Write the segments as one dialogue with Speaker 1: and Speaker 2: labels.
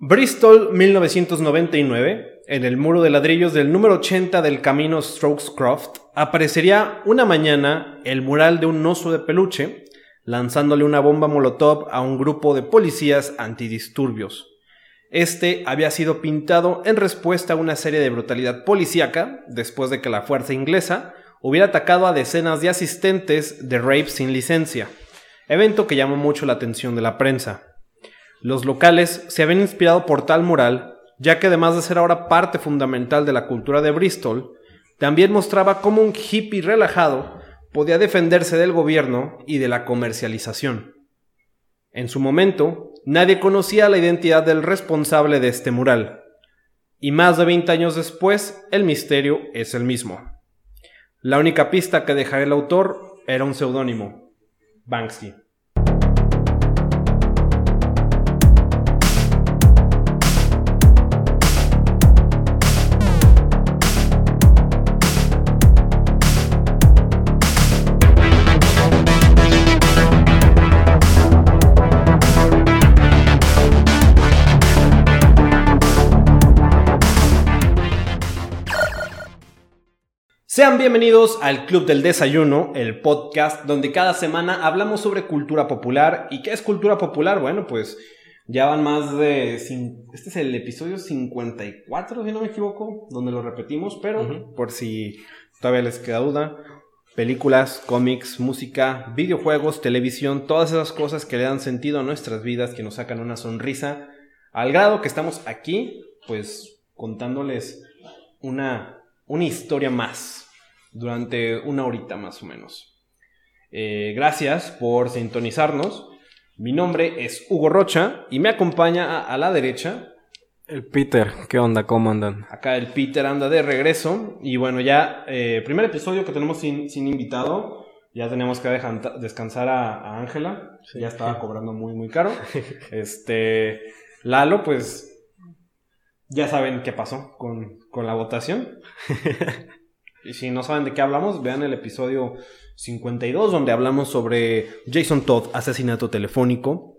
Speaker 1: Bristol, 1999, en el muro de ladrillos del número 80 del camino Strokescroft, aparecería una mañana el mural de un oso de peluche lanzándole una bomba molotov a un grupo de policías antidisturbios. Este había sido pintado en respuesta a una serie de brutalidad policíaca después de que la fuerza inglesa hubiera atacado a decenas de asistentes de rape sin licencia, evento que llamó mucho la atención de la prensa. Los locales se habían inspirado por tal mural, ya que además de ser ahora parte fundamental de la cultura de Bristol, también mostraba cómo un hippie relajado podía defenderse del gobierno y de la comercialización. En su momento, nadie conocía la identidad del responsable de este mural, y más de 20 años después, el misterio es el mismo. La única pista que dejará el autor era un seudónimo, Banksy. Sean bienvenidos al Club del Desayuno, el podcast donde cada semana hablamos sobre cultura popular. ¿Y qué es cultura popular? Bueno, pues ya van más de... Este es el episodio 54, si no me equivoco, donde lo repetimos, pero por si todavía les queda duda, películas, cómics, música, videojuegos, televisión, todas esas cosas que le dan sentido a nuestras vidas, que nos sacan una sonrisa, al grado que estamos aquí, pues contándoles una, una historia más durante una horita más o menos. Eh, gracias por sintonizarnos. Mi nombre es Hugo Rocha y me acompaña a, la derecha.
Speaker 2: El Peter, ¿qué onda? ¿Cómo andan?
Speaker 1: Acá el Peter anda de regreso. Y bueno, ya, eh, primer episodio que tenemos sin, invitado. Ya tenemos que descansar a Ángela. Ya estaba cobrando muy, muy caro. Este. Lalo, pues. Ya saben qué pasó con, con la votación. Y si no saben de qué hablamos, vean el episodio 52 donde hablamos sobre Jason Todd, asesinato telefónico.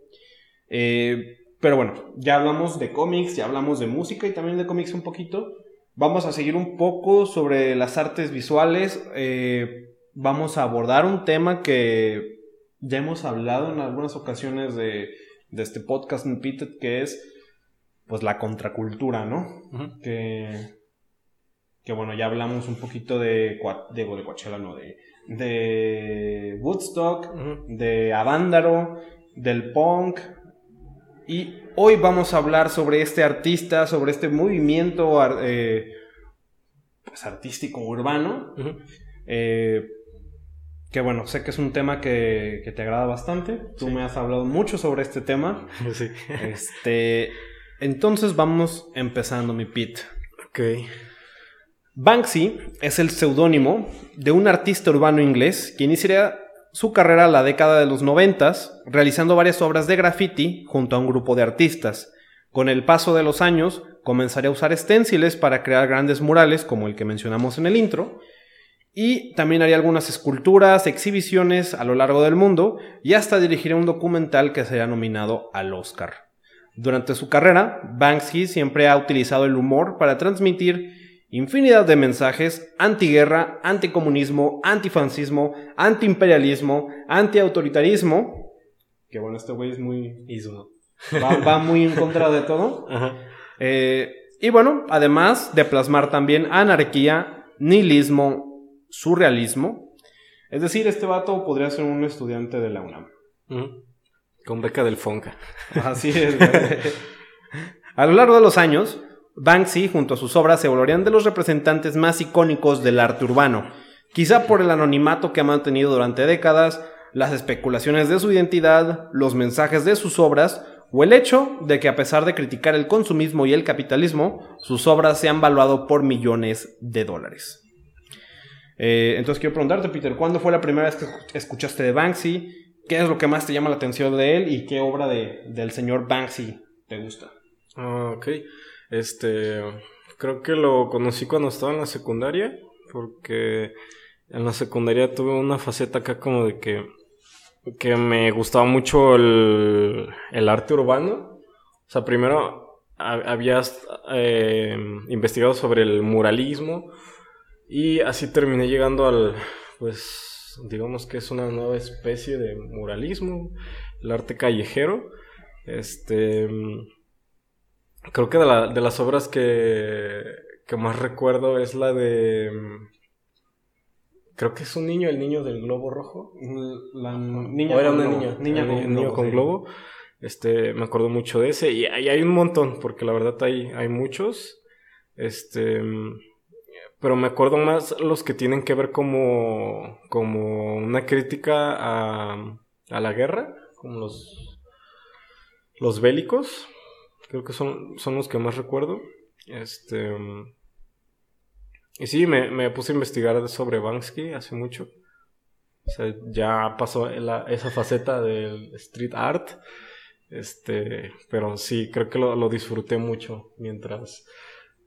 Speaker 1: Eh, pero bueno, ya hablamos de cómics, ya hablamos de música y también de cómics un poquito. Vamos a seguir un poco sobre las artes visuales. Eh, vamos a abordar un tema que ya hemos hablado en algunas ocasiones de, este podcast que es pues la contracultura, ¿no? Que que bueno, ya hablamos un poquito de, de, de Coachella, no, de, de Woodstock, de Avándaro, del punk. Y hoy vamos a hablar sobre este artista, sobre este movimiento eh, pues, artístico urbano. Eh, que bueno, sé que es un tema que, que te agrada bastante. Tú me has hablado mucho sobre este tema. Sí. Este, entonces vamos empezando, mi Pit.
Speaker 2: Ok.
Speaker 1: Banksy es el seudónimo de un artista urbano inglés que iniciaría su carrera en la década de los noventas, realizando varias obras de graffiti junto a un grupo de artistas. Con el paso de los años, comenzaría a usar esténciles para crear grandes murales como el que mencionamos en el intro, y también haría algunas esculturas, exhibiciones a lo largo del mundo, y hasta dirigiría un documental que sería nominado al Oscar. Durante su carrera, Banksy siempre ha utilizado el humor para transmitir infinidad de mensajes antiguerra, anticomunismo, antifrancismo, antiimperialismo, antiautoritarismo. Que bueno, este güey es muy... Va, muy en contra de todo. Eh, y bueno, además de plasmar también anarquía, nihilismo, surrealismo. Es decir, este vato podría ser un estudiante de la UNAM.
Speaker 2: Con beca del Fonca.
Speaker 1: Así es. A lo largo de los años, Banksy, junto a sus obras, se volverían de los representantes más icónicos del arte urbano, quizá por el anonimato que ha mantenido durante décadas, las especulaciones de su identidad, los mensajes de sus obras, o el hecho de que a pesar de criticar el consumismo y el capitalismo, sus obras se han valuado por millones de dólares. Eh, entonces quiero preguntarte, Peter, ¿cuándo fue la primera vez que escuchaste de Banksy? ¿Qué es lo que más te llama la atención de él? ¿Y qué obra de, del señor Banksy te gusta?
Speaker 2: Ah, ok. Este, creo que lo conocí cuando estaba en la secundaria, porque en la secundaria tuve una faceta acá como de que, que me gustaba mucho el, el arte urbano. O sea, primero habías eh, investigado sobre el muralismo y así terminé llegando al, pues, digamos que es una nueva especie de muralismo, el arte callejero. Este, creo que de, la, de las obras que, que más recuerdo es la de Creo que es un niño, el niño del globo rojo.
Speaker 1: La niña
Speaker 2: o era una niña. Niña con, niño con globo. Este, me acuerdo mucho de ese. Y, hay un montón, porque la verdad hay, hay muchos. Este. Pero me acuerdo más los que tienen que ver como. como una crítica a. a la guerra. Como los. los bélicos. Creo que son, son los que más recuerdo. Este. Y sí, me, me puse a investigar sobre Banksy hace mucho. O sea, ya pasó esa faceta del street art. Este, pero sí, creo que lo, disfruté mucho mientras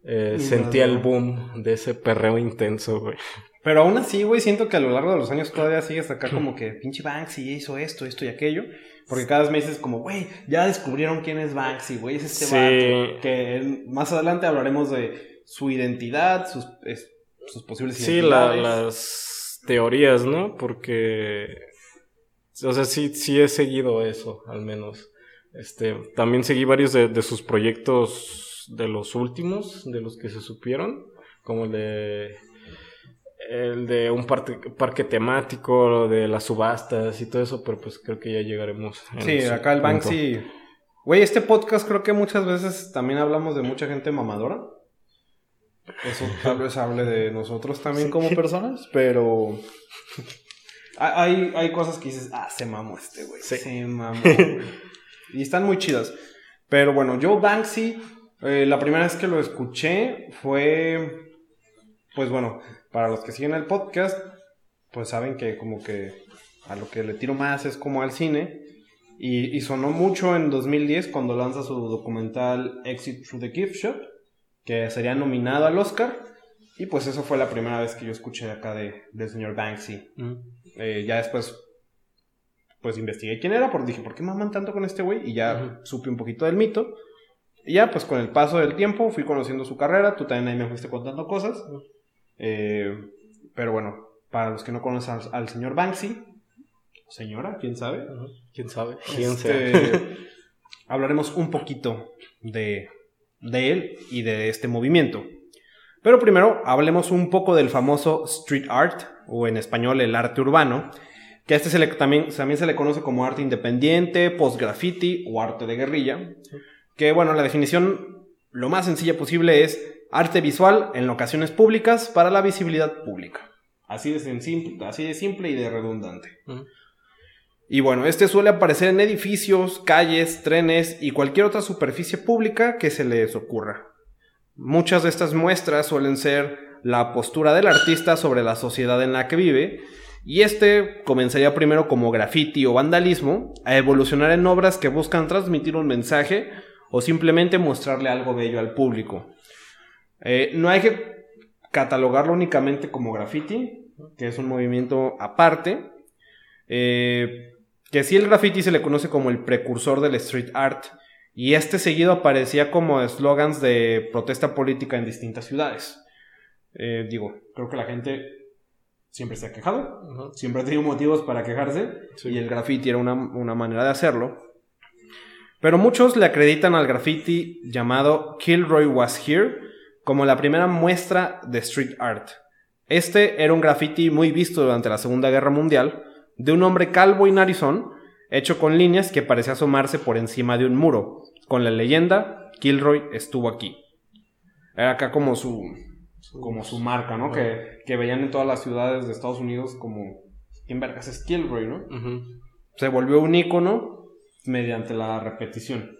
Speaker 2: eh, sentía el boom de ese perreo intenso, güey.
Speaker 1: Pero aún así, güey, siento que a lo largo de los años todavía sigues acá como que pinche Banksy hizo esto, esto y aquello. Porque cada vez me dices como, güey, ya descubrieron quién es Banksy, güey, es este vato. Que más adelante hablaremos de su identidad, sus, sus posibles
Speaker 2: sí, las teorías, ¿no? Porque, o sea, sí, sí he seguido eso, al menos. Este, también seguí varios de, sus proyectos de los últimos, de los que se supieron, como el de el de un parque, parque temático, de las subastas y todo eso, pero pues creo que ya llegaremos.
Speaker 1: Sí, acá el Banksy. Güey, este podcast creo que muchas veces también hablamos de mucha gente mamadora. Eso tal vez hable de nosotros también como personas, pero hay, hay cosas que dices, ah, se mamó este güey. Se mamó, Y están muy chidas. Pero bueno, yo Banksy, eh, la primera vez que lo escuché fue, pues bueno, para los que siguen el podcast, pues saben que como que a lo que le tiro más es como al cine. Y, y sonó mucho en 2010 cuando lanza su documental Exit Through the Gift Shop que sería nominado al Oscar. Y pues eso fue la primera vez que yo escuché acá de, del señor Banksy. Mm. Eh, ya después, pues investigué quién era, porque dije, ¿por qué maman tanto con este güey? Y ya supe un poquito del mito. Y ya, pues con el paso del tiempo fui conociendo su carrera. Tú también ahí me fuiste contando cosas. Eh, pero bueno, para los que no conocen al, señor Banksy, señora, quién sabe.
Speaker 2: ¿Quién sabe?
Speaker 1: ¿Quién este, hablaremos un poquito de de él y de este movimiento. Pero primero hablemos un poco del famoso street art, o en español el arte urbano, que a este se le, también, también se le conoce como arte independiente, post-graffiti o arte de guerrilla. Que bueno, la definición lo más sencilla posible es arte visual en locaciones públicas para la visibilidad pública. Así de, simple, así de simple y de redundante. Y bueno, este suele aparecer en edificios, calles, trenes y cualquier otra superficie pública que se les ocurra. Muchas de estas muestras suelen ser la postura del artista sobre la sociedad en la que vive, y este comenzaría primero como graffiti o vandalismo, a evolucionar en obras que buscan transmitir un mensaje o simplemente mostrarle algo bello al público. Eh, no hay que catalogarlo únicamente como graffiti, que es un movimiento aparte. Eh, que sí el graffiti se le conoce como el precursor del street art, y este seguido aparecía como eslogans de protesta política en distintas ciudades. Eh, digo, creo que la gente siempre se ha quejado, siempre ha tenido motivos para quejarse, y el graffiti era una, una manera de hacerlo. Pero muchos le acreditan al graffiti llamado Kilroy Was Here como la primera muestra de street art. Este era un graffiti muy visto durante la Segunda Guerra Mundial, de un hombre calvo y narizón, hecho con líneas que parecía asomarse por encima de un muro, con la leyenda Kilroy estuvo aquí. Era acá como su, como su marca, ¿no? Que, que, veían en todas las ciudades de Estados Unidos como, ¿quién vergas es Kilroy, no? Se volvió un icono mediante la repetición.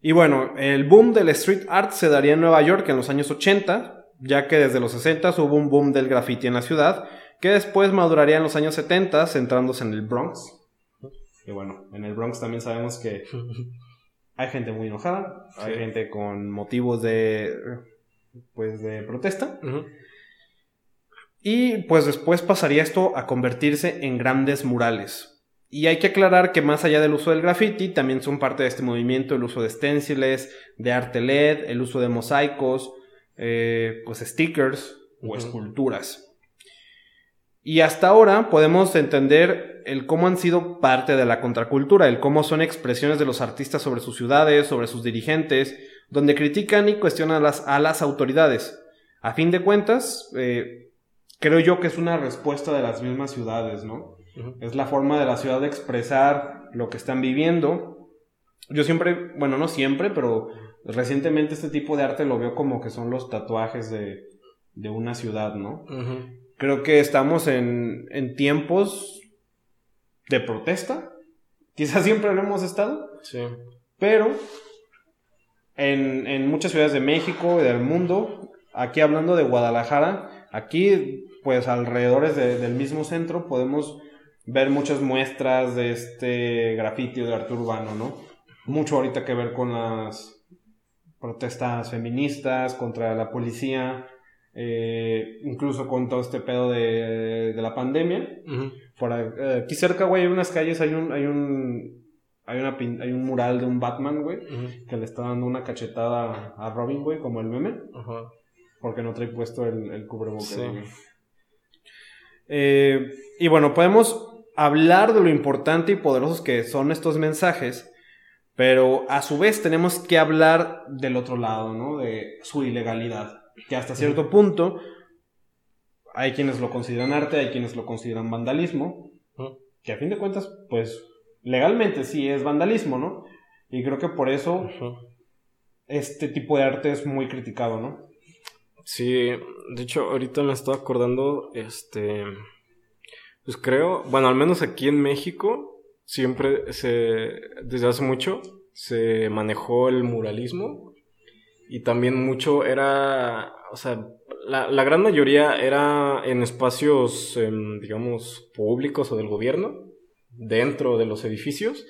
Speaker 1: Y bueno, el boom del street art se daría en Nueva York en los años 80, ya que desde los 60 hubo un boom del graffiti en la ciudad que después maduraría en los años 70, centrándose en el Bronx. Y bueno, en el Bronx también sabemos que hay gente muy enojada, hay gente con motivos de, pues, de protesta. Y pues después pasaría esto a convertirse en grandes murales. Y hay que aclarar que más allá del uso del graffiti, también son parte de este movimiento el uso de stenciles, de arte LED, el uso de mosaicos, eh, pues stickers o esculturas. Y hasta ahora podemos entender el cómo han sido parte de la contracultura, el cómo son expresiones de los artistas sobre sus ciudades, sobre sus dirigentes, donde critican y cuestionan a las, a las autoridades. A fin de cuentas, eh, creo yo que es una respuesta de las mismas ciudades, ¿no? Es la forma de la ciudad de expresar lo que están viviendo. Yo siempre, bueno, no siempre, pero recientemente este tipo de arte lo veo como que son los tatuajes de, de una ciudad, ¿no? Creo que estamos en, en tiempos de protesta. Quizás siempre lo hemos estado.
Speaker 2: Sí.
Speaker 1: Pero en, en muchas ciudades de México y del mundo, aquí hablando de Guadalajara, aquí pues alrededor del mismo centro podemos ver muchas muestras de este grafiti de arte urbano, ¿no? Mucho ahorita que ver con las protestas feministas contra la policía, eh, incluso con todo este pedo de, la pandemia. Por eh, aquí cerca, güey, hay unas calles, hay un, hay un, hay una hay un mural de un Batman, güey, que le está dando una cachetada a Robin, güey, como el meme. Porque no trae puesto el, el cubrebocas. Eh, y bueno, podemos hablar de lo importante y poderosos que son estos mensajes, pero a su vez tenemos que hablar del otro lado, ¿no? De su ilegalidad, que hasta cierto punto hay quienes lo consideran arte, hay quienes lo consideran vandalismo, que a fin de cuentas, pues legalmente sí es vandalismo, ¿no? Y creo que por eso este tipo de arte es muy criticado, ¿no?
Speaker 2: Sí, de hecho, ahorita me estoy acordando, este, pues creo, bueno, al menos aquí en México, siempre se, desde hace mucho, se manejó el muralismo y también mucho era, o sea, la, gran mayoría era en espacios, em, digamos, públicos o del gobierno, dentro de los edificios,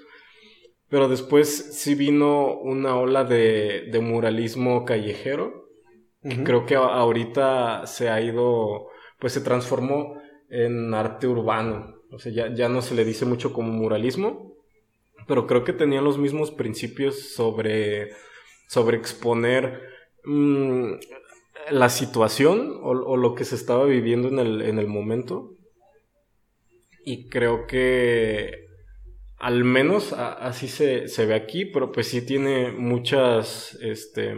Speaker 2: pero después sí vino una ola de, de muralismo callejero, creo que ahorita se ha ido, pues se transformó en arte urbano. O sea, ya, ya no se le dice mucho como muralismo, pero creo que tenía los mismos principios sobre, sobre exponer mm, la situación o, lo que se estaba viviendo en el, en el momento. Y creo que al menos así se, se, ve aquí, pero pues sí tiene muchas este,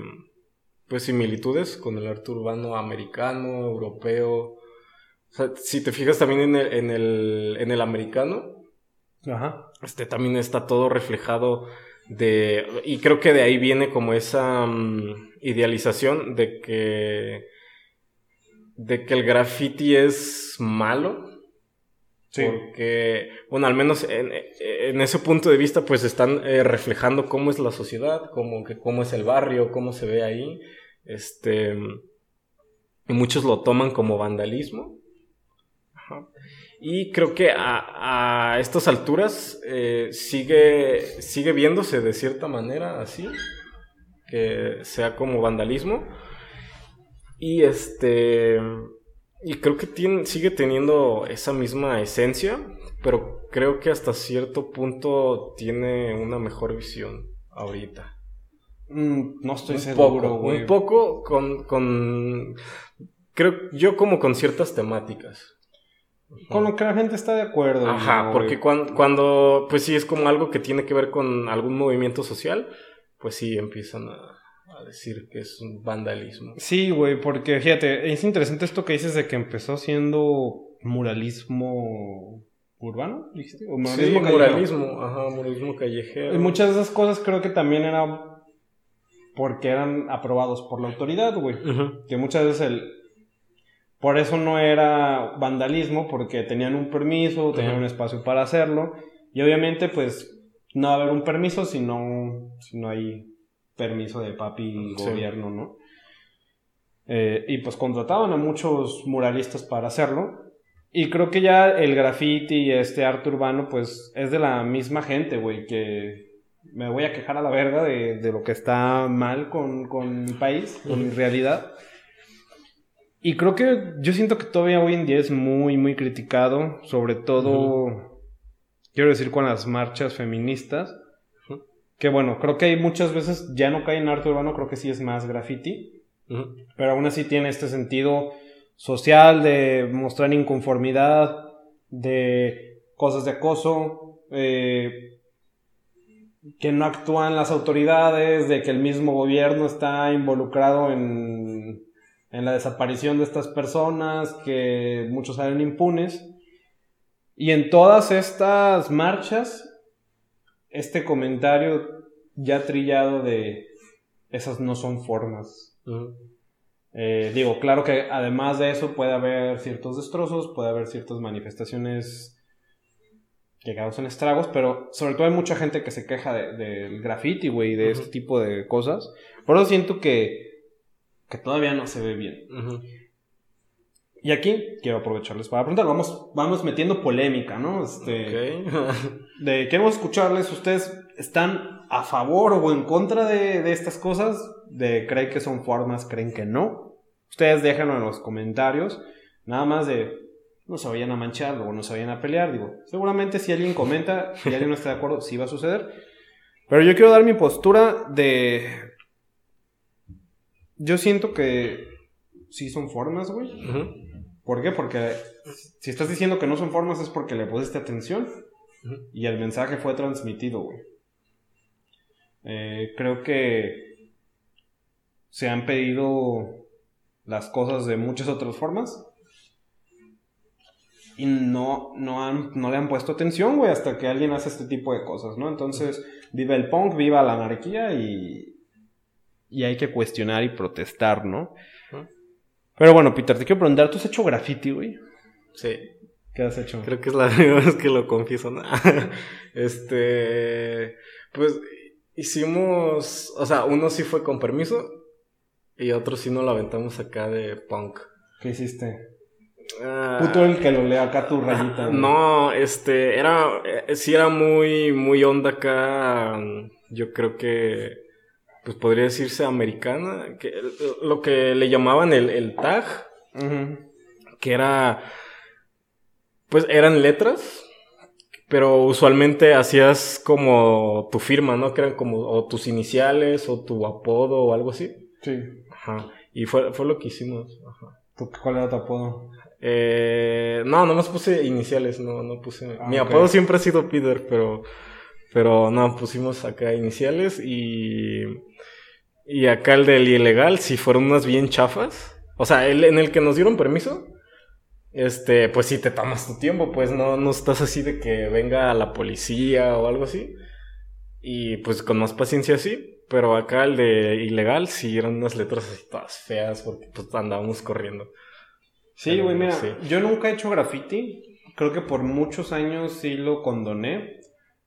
Speaker 2: pues similitudes con el arte urbano americano, europeo, o sea, si te fijas también en el, en el, en el americano, este también está todo reflejado de... Y creo que de ahí viene como esa mm, idealización de que... de que el graffiti es malo. Sí. Porque, bueno, al menos en, ese punto de vista, pues están eh, reflejando cómo es la sociedad, cómo, que, cómo es el barrio, cómo se ve ahí. Este. Y muchos lo toman como vandalismo. Y creo que a, estas alturas eh, sigue, sigue viéndose de cierta manera así, que sea como vandalismo. Y este. Y creo que tiene, sigue teniendo esa misma esencia, pero creo que hasta cierto punto tiene una mejor visión ahorita.
Speaker 1: Mm, no estoy seguro,
Speaker 2: Un poco con, con. Creo yo como con ciertas temáticas.
Speaker 1: Con lo que la gente está de acuerdo.
Speaker 2: Ajá, porque cuando, pues sí es como algo que tiene que ver con algún movimiento social, pues sí empiezan a, decir que es un vandalismo.
Speaker 1: Sí, güey, porque fíjate, es interesante esto que dices de que empezó siendo muralismo urbano,
Speaker 2: dijiste, o muralismo sí, muralismo, ajá, muralismo callejero.
Speaker 1: Y muchas de esas cosas creo que también era porque eran aprobados por la autoridad, güey. Que muchas veces el, por eso no era vandalismo, porque tenían un permiso, tenían un espacio para hacerlo. Y obviamente, pues, no va a haber un permiso si no, si no hay permiso de papi y gobierno, ¿no? Eh, y pues contrataban a muchos muralistas para hacerlo. Y creo que ya el graffiti y este arte urbano, pues, es de la misma gente, güey, que me voy a quejar a la verga de, de lo que está mal con, con mi país, con mi realidad. Y creo que yo siento que todavía hoy en día es muy, muy criticado, sobre todo quiero decir con las marchas feministas, que bueno, creo que hay muchas veces ya no cae en arte urbano, creo que sí es más graffiti, pero aún así tiene este sentido social de mostrar inconformidad, de cosas de acoso, eh, que no actúan las autoridades, de que el mismo gobierno está involucrado en, en la desaparición de estas personas, que muchos salen impunes. Y en todas estas marchas, este comentario ya trillado de esas no son formas. Eh, digo, claro que además de eso puede haber ciertos destrozos, puede haber ciertas manifestaciones que causan estragos, pero sobre todo hay mucha gente que se queja del graffiti, güey, de este tipo de cosas. Por eso siento que, que todavía no se ve bien. Y aquí quiero aprovecharles para preguntar, vamos, vamos metiendo polémica, ¿no? Este, de, queremos escucharles, ¿ustedes están a favor o en contra de, de estas cosas? ¿De creen que son formas, creen que no? Ustedes déjenlo en los comentarios, nada más de no se vayan a manchar, luego no se vayan a pelear. Digo, seguramente si alguien comenta y alguien no está de acuerdo, sí va a suceder. Pero yo quiero dar mi postura de. Yo siento que sí son formas, güey. ¿Por qué? Porque si estás diciendo que no son formas es porque le pusiste atención y el mensaje fue transmitido, güey. Eh, creo que se han pedido las cosas de muchas otras formas y no, no, han, no le han puesto atención, güey, hasta que alguien hace este tipo de cosas, ¿no? Entonces, viva el punk, viva la anarquía y, y hay que cuestionar y protestar, ¿no? Pero bueno, Peter, te quiero preguntar, ¿tú has hecho graffiti, güey?
Speaker 2: Sí.
Speaker 1: ¿Qué has hecho?
Speaker 2: Creo que es la primera vez que lo confieso, ¿no? este, pues hicimos, o sea, uno sí fue con permiso y otro sí no lo aventamos acá de punk.
Speaker 1: ¿Qué hiciste? Ah. Puto el que lo lea acá tu rayita.
Speaker 2: No, este, era, eh, sí era muy, muy onda acá, yo creo que, pues podría decirse americana, que lo que le llamaban el, tag, que era, pues eran letras, pero usualmente hacías como tu firma, ¿no? Que eran como o tus iniciales o tu apodo o algo así.
Speaker 1: Sí.
Speaker 2: Ajá. Y fue, fue lo que hicimos. Ajá.
Speaker 1: ¿Cuál era tu apodo?
Speaker 2: Eh, no, nomás puse iniciales, no, no puse. Ah, mi apodo siempre ha sido Peter, pero, pero no, pusimos acá iniciales y, y acá el del ilegal, si fueron unas bien chafas. O sea, el, en el que nos dieron permiso, este, pues sí te tomas tu tiempo, pues no, no estás así de que venga la policía o algo así. Y pues con más paciencia sí. Pero acá el de ilegal sí eran unas letras así todas feas porque pues andábamos corriendo.
Speaker 1: Sí, güey, mira, yo nunca he hecho graffiti. Creo que por muchos años sí lo condoné.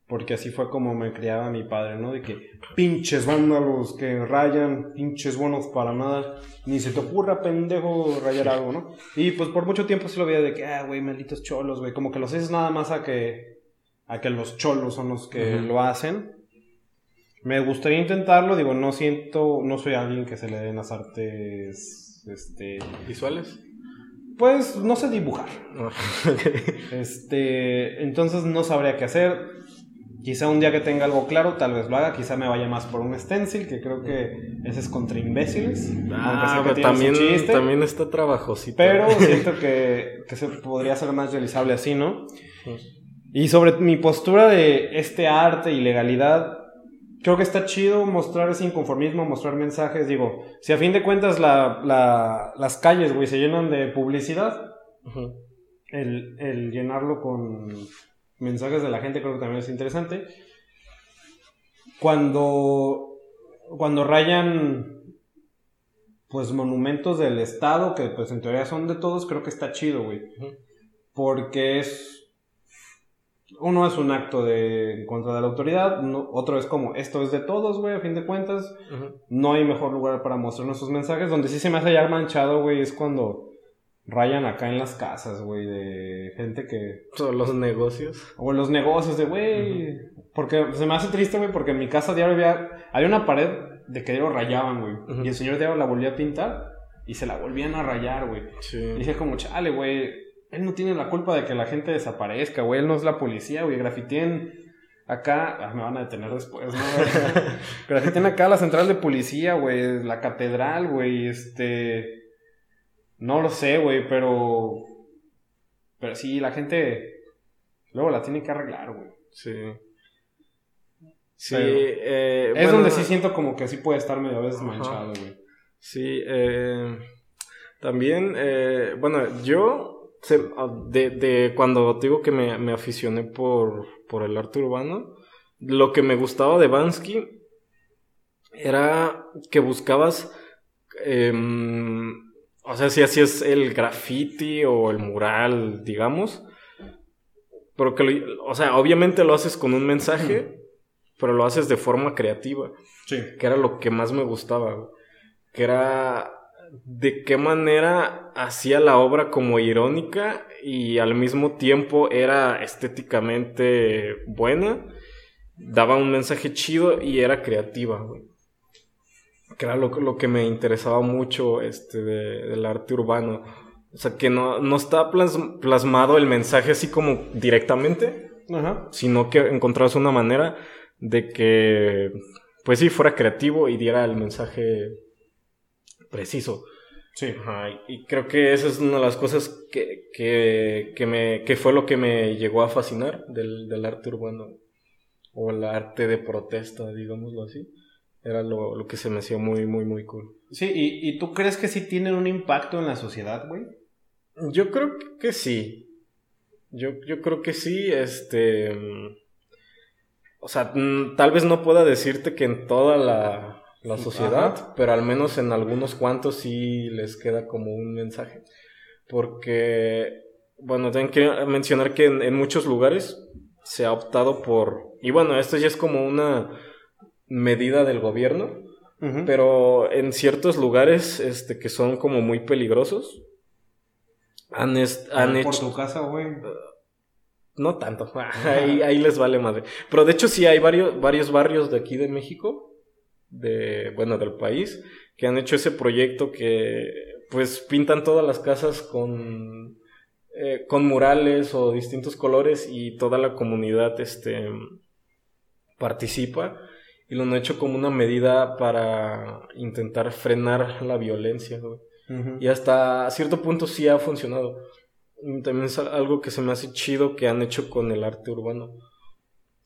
Speaker 1: Porque así fue como me criaba mi padre, ¿no? De que pinches vándalos que rayan, pinches buenos para nada. Ni se te ocurra, pendejo, rayar algo, ¿no? Y pues por mucho tiempo sí lo veía de que, ah, güey, malditos cholos, güey. Como que los haces nada más a que, a que los cholos son los que lo hacen. Me gustaría intentarlo, digo, no siento, no soy alguien que se le den las artes, este...
Speaker 2: ¿Visuales?
Speaker 1: Pues no sé dibujar. este, entonces no sabría qué hacer. Quizá un día que tenga algo claro, tal vez lo haga. Quizá me vaya más por un stencil, que creo que ese es contra imbéciles.
Speaker 2: Ah, pero también, también está trabajosito.
Speaker 1: Pero siento que, que se podría ser más realizable así, ¿no? Y sobre mi postura de este arte y legalidad, creo que está chido mostrar ese inconformismo, mostrar mensajes. Digo, si a fin de cuentas las calles, güey, se llenan de publicidad, el, llenarlo con mensajes de la gente creo que también es interesante. Cuando, cuando rayan, pues, monumentos del Estado, que pues en teoría son de todos, creo que está chido, güey. Porque es uno es un acto de contra de la autoridad, otro es como esto es de todos, güey, a fin de cuentas. No hay mejor lugar para mostrar nuestros mensajes. Donde sí se me hace ya manchado, güey, es cuando rayan acá en las casas, güey, de gente que...
Speaker 2: O los negocios.
Speaker 1: O los negocios de, güey... Porque se me hace triste, güey, porque en mi casa diario había... Había una pared de que lo rayaban, güey. Y el señor diario la volvía a pintar y se la volvían a rayar, güey. Y dije como, chale, güey él no tiene la culpa de que la gente desaparezca, güey. Él no es la policía, güey. Grafitien acá. Ah, me van a detener después, ¿no? grafitien acá la central de policía, güey. La catedral, güey. Este. No lo sé, güey, pero. Pero sí, la gente. Luego la tiene que arreglar, güey.
Speaker 2: Sí. Sí, eh,
Speaker 1: es donde sí siento como que sí puede estar medio a veces manchado, güey.
Speaker 2: Sí, eh, también, eh, bueno, yo, de, de, cuando digo que me, me aficioné por, por el arte urbano, lo que me gustaba de Bansky era que buscabas, em, o sea, si hacías el graffiti o el mural, digamos, pero que, o sea, obviamente lo haces con un mensaje, pero lo haces de forma creativa.
Speaker 1: Sí.
Speaker 2: Que era lo que más me gustaba, que era de qué manera hacía la obra como irónica y al mismo tiempo era estéticamente buena, daba un mensaje chido y era creativa, güey. Que era lo, que me interesaba mucho este, del arte urbano. O sea, que no, no está plasmado el mensaje así como directamente, sino que encontrabas una manera de que, pues sí, fuera creativo y diera el mensaje preciso.
Speaker 1: Sí.
Speaker 2: y creo que esa es una de las cosas que, que, me, que fue lo que me llegó a fascinar del, del, arte urbano. O el arte de protesta, digámoslo así. Era lo, lo que se me hacía muy, muy, muy cool.
Speaker 1: Sí, ¿y, y tú crees que sí tienen un impacto en la sociedad, güey?
Speaker 2: Yo creo que sí. Yo, yo creo que sí, este... O sea, mm, tal vez no pueda decirte que en toda la, la sociedad, pero al menos en algunos cuantos sí les queda como un mensaje. Porque, bueno, tengo que mencionar que en, muchos lugares se ha optado por, y bueno, esto ya es como una medida del gobierno, pero en ciertos lugares este, que son como muy peligrosos, han, han hecho...
Speaker 1: Por tu casa, güey.
Speaker 2: no tanto, ahí, ahí, les vale madre. Pero de hecho sí hay varios, varios barrios de aquí de México de, bueno, del país, que han hecho ese proyecto que, pues, pintan todas las casas con, eh, con murales o distintos colores y toda la comunidad, este, participa y lo han hecho como una medida para intentar frenar la violencia, Y hasta cierto punto sí ha funcionado. También es algo que se me hace chido que han hecho con el arte urbano.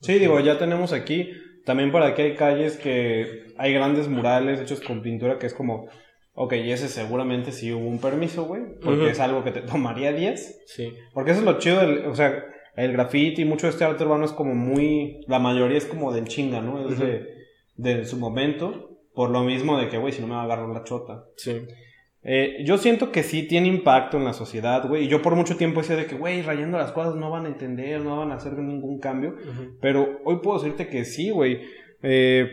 Speaker 1: Sí, digo, ya tenemos aquí también por aquí hay calles que hay grandes murales hechos con pintura que es como, ok, y ese seguramente sí hubo un permiso, güey, porque es algo que te tomaría días.
Speaker 2: Sí.
Speaker 1: Porque eso es lo chido, del, o sea, el graffiti y mucho de este arte urbano es como muy, la mayoría es como del chinga, ¿no? Es de, su momento, por lo mismo de que, güey, si no me va a agarrar la chota.
Speaker 2: Sí.
Speaker 1: Eh, yo siento que sí tiene impacto en la sociedad, güey. Y yo por mucho tiempo decía de que, güey, rayando las cosas no van a entender, no van a hacer ningún cambio. Pero hoy puedo decirte que sí, güey. Eh,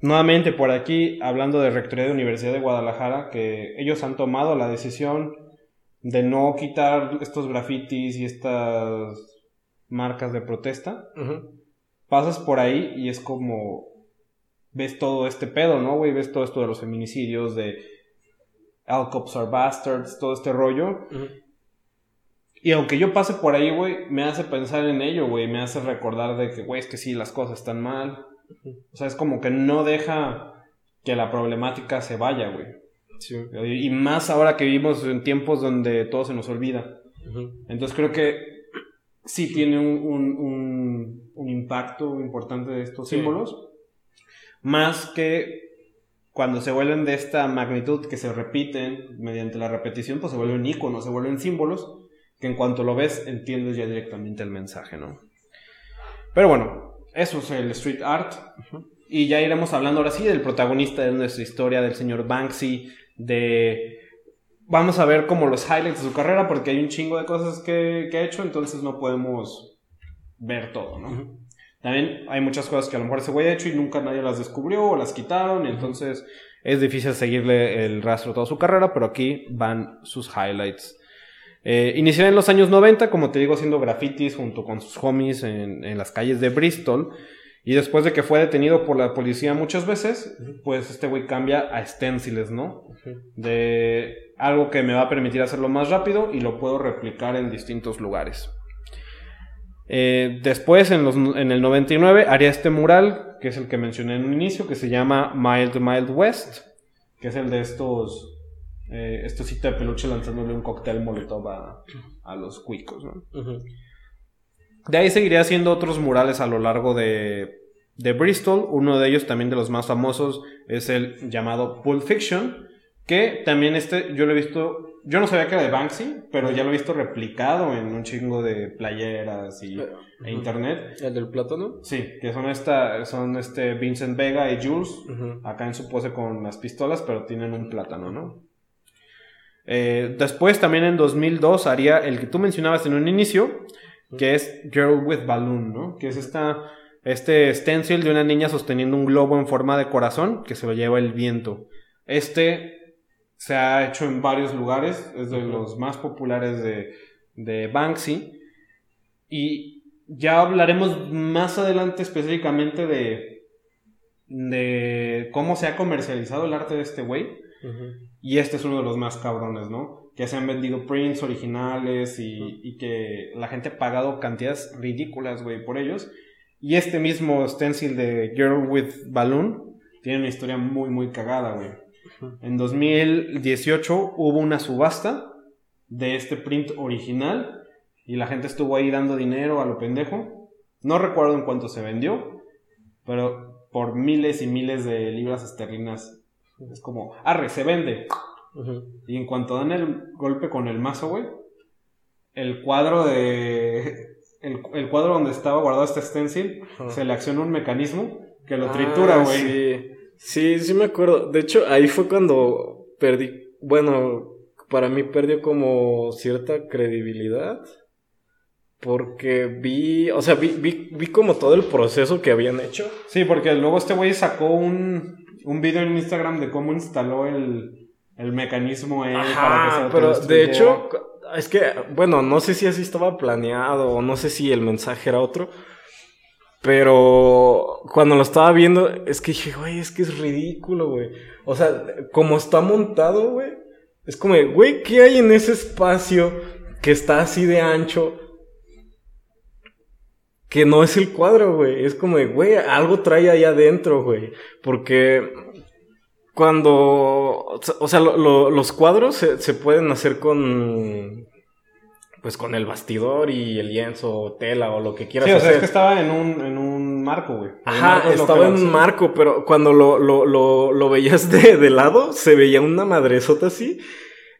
Speaker 1: nuevamente por aquí, hablando de Rectoría de Universidad de Guadalajara, que ellos han tomado la decisión de no quitar estos grafitis y estas marcas de protesta. Pasas por ahí y es como... Ves todo este pedo, ¿no, güey? Ves todo esto de los feminicidios, de All Cops Are Bastards, todo este rollo. Y aunque yo pase por ahí, güey, me hace pensar en ello, güey. Me hace recordar de que, güey, es que sí, las cosas están mal. O sea, es como que no deja que la problemática se vaya, güey. Y más ahora que vivimos en tiempos donde todo se nos olvida. Entonces creo que sí tiene un, un, impacto importante de estos símbolos. Más que cuando se vuelven de esta magnitud que se repiten mediante la repetición, pues se vuelven iconos, se vuelven símbolos que en cuanto lo ves entiendes ya directamente el mensaje, ¿no? Pero bueno, eso es el street art. Y ya iremos hablando ahora sí del protagonista de nuestra historia, del señor Banksy, de... Vamos a ver como los highlights de su carrera, porque hay un chingo de cosas que, ha hecho, entonces no podemos ver todo, ¿no? También hay muchas cosas que a lo mejor ese güey ha hecho y nunca nadie las descubrió o las quitaron, entonces es difícil seguirle el rastro de toda su carrera, pero aquí van sus highlights. Eh, inició en los años 90, como te digo, haciendo grafitis junto con sus homies en, las calles de Bristol. Y después de que fue detenido por la policía muchas veces, pues este güey cambia a stenciles, ¿no? De algo que me va a permitir hacerlo más rápido y lo puedo replicar en distintos lugares. Eh, después, en, en, el 99, haría este mural, que es el que mencioné en un inicio, que se llama Mild Mild West, que es el de estos, eh, estos de peluche lanzándole un cóctel molotov a, a los cuicos, ¿no? De ahí seguiría haciendo otros murales a lo largo de, de Bristol. Uno de ellos, también de los más famosos, es el llamado Pulp Fiction. Que también este, yo lo he visto. Yo no sabía que era de Banksy, pero ya lo he visto replicado en un chingo de playeras y e internet.
Speaker 2: ¿El del plátano?
Speaker 1: Sí, que son esta, son este Vincent Vega y Jules, acá en su pose con las pistolas, pero tienen un plátano, ¿no? Eh, después, también en 2002, haría el que tú mencionabas en un inicio, que es Girl with Balloon, ¿no? Que es esta, este stencil de una niña sosteniendo un globo en forma de corazón que se lo lleva el viento. Este se ha hecho en varios lugares, es de los más populares de, de Banksy. Y ya hablaremos más adelante específicamente de, de cómo se ha comercializado el arte de este güey. Y este es uno de los más cabrones, ¿no? Que se han vendido prints originales y, que la gente ha pagado cantidades ridículas, güey, por ellos. Y este mismo stencil de Girl with Balloon tiene una historia muy, muy cagada, güey. En 2018 hubo una subasta de este print original y la gente estuvo ahí dando dinero a lo pendejo. No recuerdo en cuánto se vendió, pero por miles y miles de libras esterlinas. Es como, arre, se vende. Y en cuanto dan el golpe con el mazo, güey, el cuadro de. El, cuadro donde estaba guardado este stencil, se le acciona un mecanismo que lo tritura, ah, güey.
Speaker 2: Sí. sí, sí me acuerdo. De hecho, ahí fue cuando perdí. Bueno, para mí perdió como cierta credibilidad. Porque vi, o sea, vi, vi, vi, como todo el proceso que habían hecho.
Speaker 1: Sí, porque luego este güey sacó un, un video en Instagram de cómo instaló el, el mecanismo es
Speaker 2: para que se pero de hecho, es que, bueno, no sé si así estaba planeado o no sé si el mensaje era otro. Pero cuando lo estaba viendo, es que dije, güey, es que es ridículo, güey. O sea, como está montado, güey, es como, güey, ¿qué hay en ese espacio que está así de ancho? Que no es el cuadro, güey. Es como, güey, algo trae ahí adentro, güey. Porque cuando, o sea, los cuadros se, pueden hacer con, pues con el bastidor y el lienzo o tela o lo que quieras
Speaker 1: sí,
Speaker 2: o sea,
Speaker 1: es que estaba en un, en un marco, güey.
Speaker 2: Ajá, estaba en un marco, pero cuando lo, lo, lo, lo veías de, de, lado, se veía una madresota así.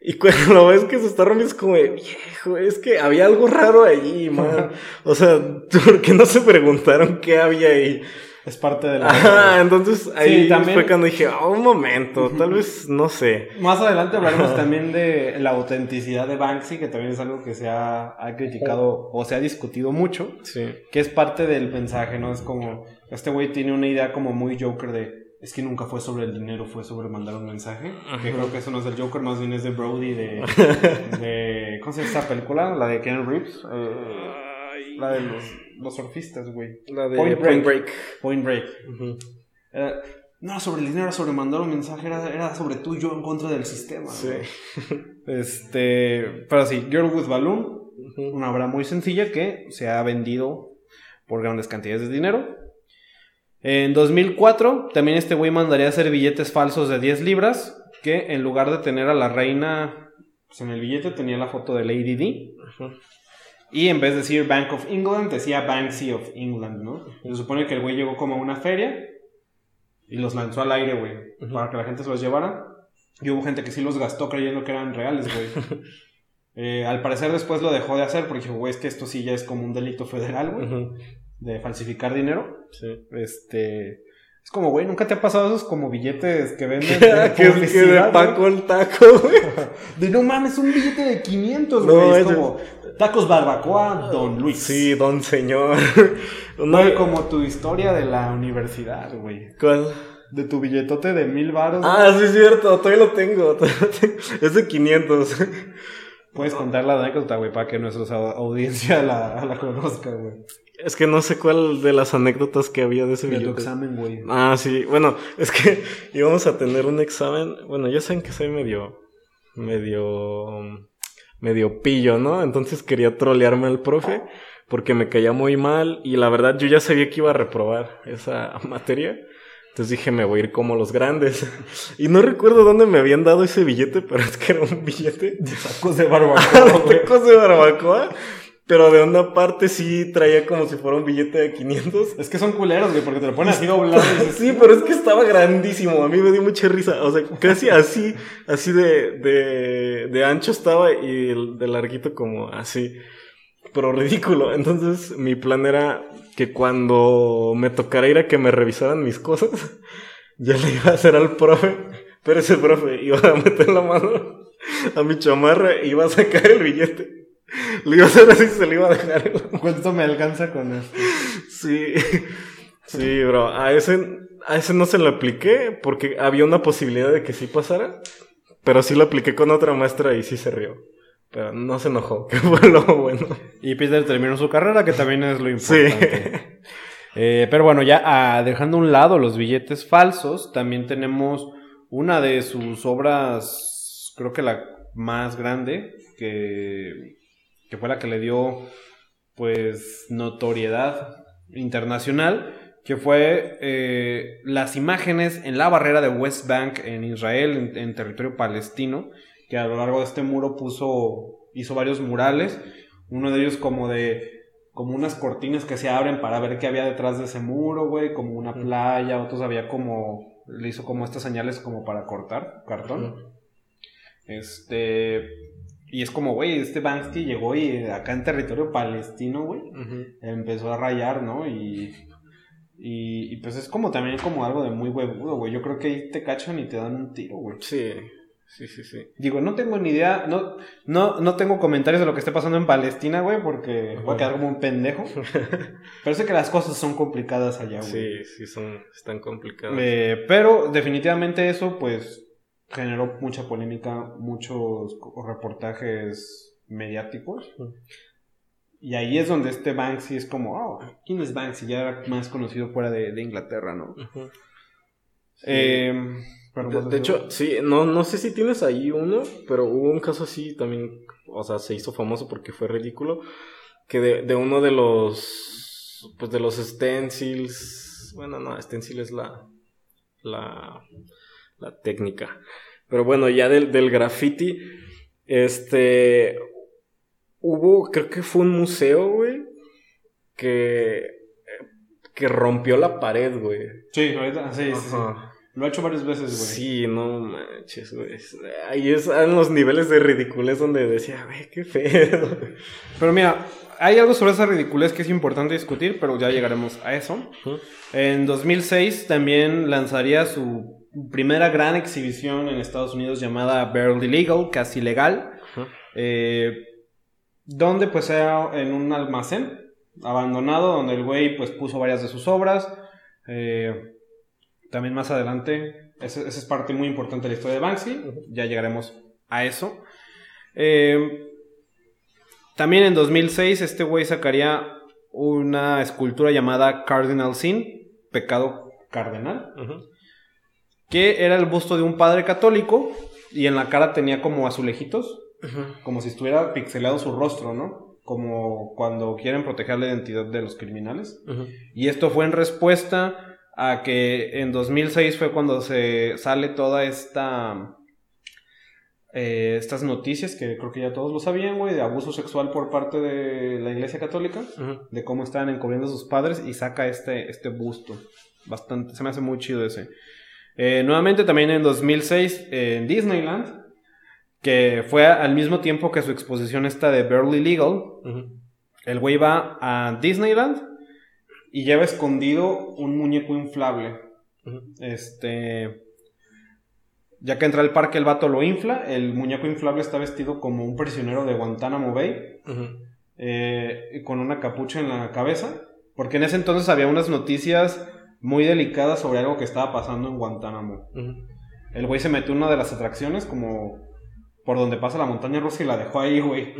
Speaker 2: Y cuando lo ves que se está rompiendo, es como, viejo, es que había algo raro ahí, man. o sea, ¿por qué no se preguntaron qué había ahí?
Speaker 1: Es parte de la.
Speaker 2: Ajá, entonces ahí también... fue cuando dije, oh, un momento, tal vez, no sé.
Speaker 1: Más adelante hablaremos también de la autenticidad de Banksy, que también es algo que se ha, criticado o se ha discutido mucho. Sí. Que es parte del mensaje, ¿no? Es como, este güey tiene una idea como muy Joker de. Es que nunca fue sobre el dinero, fue sobre mandar un mensaje. Que creo que eso no es del Joker, más bien es de Brody de. de ¿Cómo se llama esa película? La de Ken Reeves. Eh, la de los los surfistas, güey.
Speaker 2: La de Point Break.
Speaker 1: Point Break. no era sobre el dinero, era sobre mandar un mensaje, era, sobre tú y yo en contra del sistema. Sí. este, pero sí, Girl with Balloon, una obra muy sencilla que se ha vendido por grandes cantidades de dinero. En 2004, también este güey mandaría hacer billetes falsos de 10 libras, que en lugar de tener a la reina, pues en el billete tenía la foto de Lady D. Y en vez de decir Bank of England, decía Banksy of England, ¿no? Se supone que el güey llegó como a una feria y los lanzó al aire, güey, para que la gente se los llevara. Y hubo gente que sí los gastó creyendo que eran reales, güey. Eh, al parecer después lo dejó de hacer porque dijo, güey, es que esto sí ya es como un delito federal, güey. De falsificar dinero. Sí. Este... Es como, güey, ¿nunca te ha pasado esos como billetes que venden de
Speaker 2: que es que de Paco el taco, güey?
Speaker 1: De no mames, un billete de 500, güey. es como tacos barbacoa, don Luis.
Speaker 2: Sí, don señor.
Speaker 1: No, como tu historia de la universidad, güey.
Speaker 2: ¿Cuál?
Speaker 1: De tu billetote de mil baros.
Speaker 2: Ah, sí es cierto, todavía lo tengo. Es de 500.
Speaker 1: Puedes contar la anécdota, güey, para que nuestra audiencia la, la conozca, güey.
Speaker 2: Es que no sé cuál de las anécdotas que había de ese
Speaker 1: video. De examen, güey.
Speaker 2: Ah, sí. Bueno, es que íbamos a tener un examen. Bueno, ya saben que soy medio. medio. medio pillo, ¿no? Entonces quería trolearme al profe porque me caía muy mal y la verdad yo ya sabía que iba a reprobar esa materia. Entonces dije, me voy a ir como los grandes. Y no recuerdo dónde me habían dado ese billete, pero es que era un billete
Speaker 1: de tacos de barbacoa.
Speaker 2: de tacos de barbacoa. Pero de una parte sí traía como si fuera un billete de 500.
Speaker 1: Es que son culeros, güey, porque te lo ponen así doblado.
Speaker 2: sí, pero es que estaba grandísimo. A mí me dio mucha risa. O sea, casi así, así de, de, de ancho estaba y de larguito como así pero ridículo. Entonces mi plan era que cuando me tocara ir a que me revisaran mis cosas, ya le iba a hacer al profe, pero ese profe iba a meter la mano a mi chamarra e iba a sacar el billete. Le iba a hacer así se le iba a dejar.
Speaker 1: ¿Cuánto me alcanza con esto?
Speaker 2: Sí, sí, bro. A ese, a ese no se lo apliqué porque había una posibilidad de que sí pasara, pero sí lo apliqué con otra maestra y sí se rió. Pero no se enojó, que fue lo bueno.
Speaker 1: Y Peter terminó su carrera, que también es lo importante. Eh, pero bueno, ya ah, dejando a un lado los billetes falsos, también tenemos una de sus obras, creo que la más grande, que, que fue la que le dio pues notoriedad internacional, que fue eh, las imágenes en la barrera de West Bank en Israel, en territorio palestino, que a lo largo de este muro puso, hizo varios murales, uno de ellos como de, como unas cortinas que se abren para ver qué había detrás de ese muro, güey, como una playa, otros había como, le hizo como estas señales como para cortar cartón. Este, y es como, güey, este Banksy llegó y acá en territorio palestino, güey, empezó a rayar, ¿no? Y, y, y, pues es como también como algo de muy huevudo, güey. Yo creo que ahí te cachan y te dan un tiro, güey.
Speaker 2: Sí. Sí, sí, sí.
Speaker 1: Digo, no tengo ni idea, no, no, no tengo comentarios de lo que esté pasando en Palestina, güey, porque voy a quedar como un pendejo. pero sé que las cosas son complicadas allá, güey.
Speaker 2: Sí, sí, son, están complicadas.
Speaker 1: Eh, pero definitivamente eso, pues, generó mucha polémica, muchos reportajes mediáticos. Y ahí es donde este Banksy es como, oh, ¿quién es Banksy? Ya era más conocido fuera de, Inglaterra, ¿no?
Speaker 2: eh, de, hecho, sí, no, no sé si tienes ahí uno, pero hubo un caso así también, o sea, se hizo famoso porque fue ridículo, que de, de uno de los, pues de los stencils, bueno, no, stencil es la, la, la técnica, pero bueno, ya del, del graffiti, este, hubo, creo que fue un museo, güey, que, que rompió la pared, güey.
Speaker 1: Sí, ahorita, sí, sí, sí. Lo ha hecho varias veces, güey.
Speaker 2: Sí, no manches, güey. Ahí es en los niveles de ridiculez donde decía, güey, qué feo.
Speaker 1: Pero mira, hay algo sobre esa ridiculez que es importante discutir, pero ya llegaremos a eso. En 2006 también lanzaría su primera gran exhibición en Estados Unidos llamada Barely Legal, casi legal. Eh, donde pues era en un almacén abandonado, donde el güey pues puso varias de sus obras. Eh, también más adelante, esa, es parte muy importante de la historia de Banksy, ya llegaremos a eso. Eh, también en 2006 este güey sacaría una escultura llamada Cardinal Sin, pecado cardenal, que era el busto de un padre católico y en la cara tenía como azulejitos, como si estuviera pixelado su rostro, ¿no? Como cuando quieren proteger la identidad de los criminales. Y esto fue en respuesta a que en 2006 fue cuando se sale toda esta... Eh, estas noticias que creo que ya todos lo sabían, güey, de abuso sexual por parte de la Iglesia Católica, de cómo estaban encubriendo a sus padres y saca este, este busto. Bastante, se me hace muy chido ese. Eh, nuevamente también en 2006 en Disneyland, que fue al mismo tiempo que su exposición esta de Barely Legal, el güey va a Disneyland y lleva escondido un muñeco inflable. Este. Ya que entra al parque, el vato lo infla. El muñeco inflable está vestido como un prisionero de Guantánamo Bay. Eh, con una capucha en la cabeza. Porque en ese entonces había unas noticias muy delicadas sobre algo que estaba pasando en Guantánamo. El güey se metió en una de las atracciones, como por donde pasa la montaña rusa, y la dejó ahí, güey.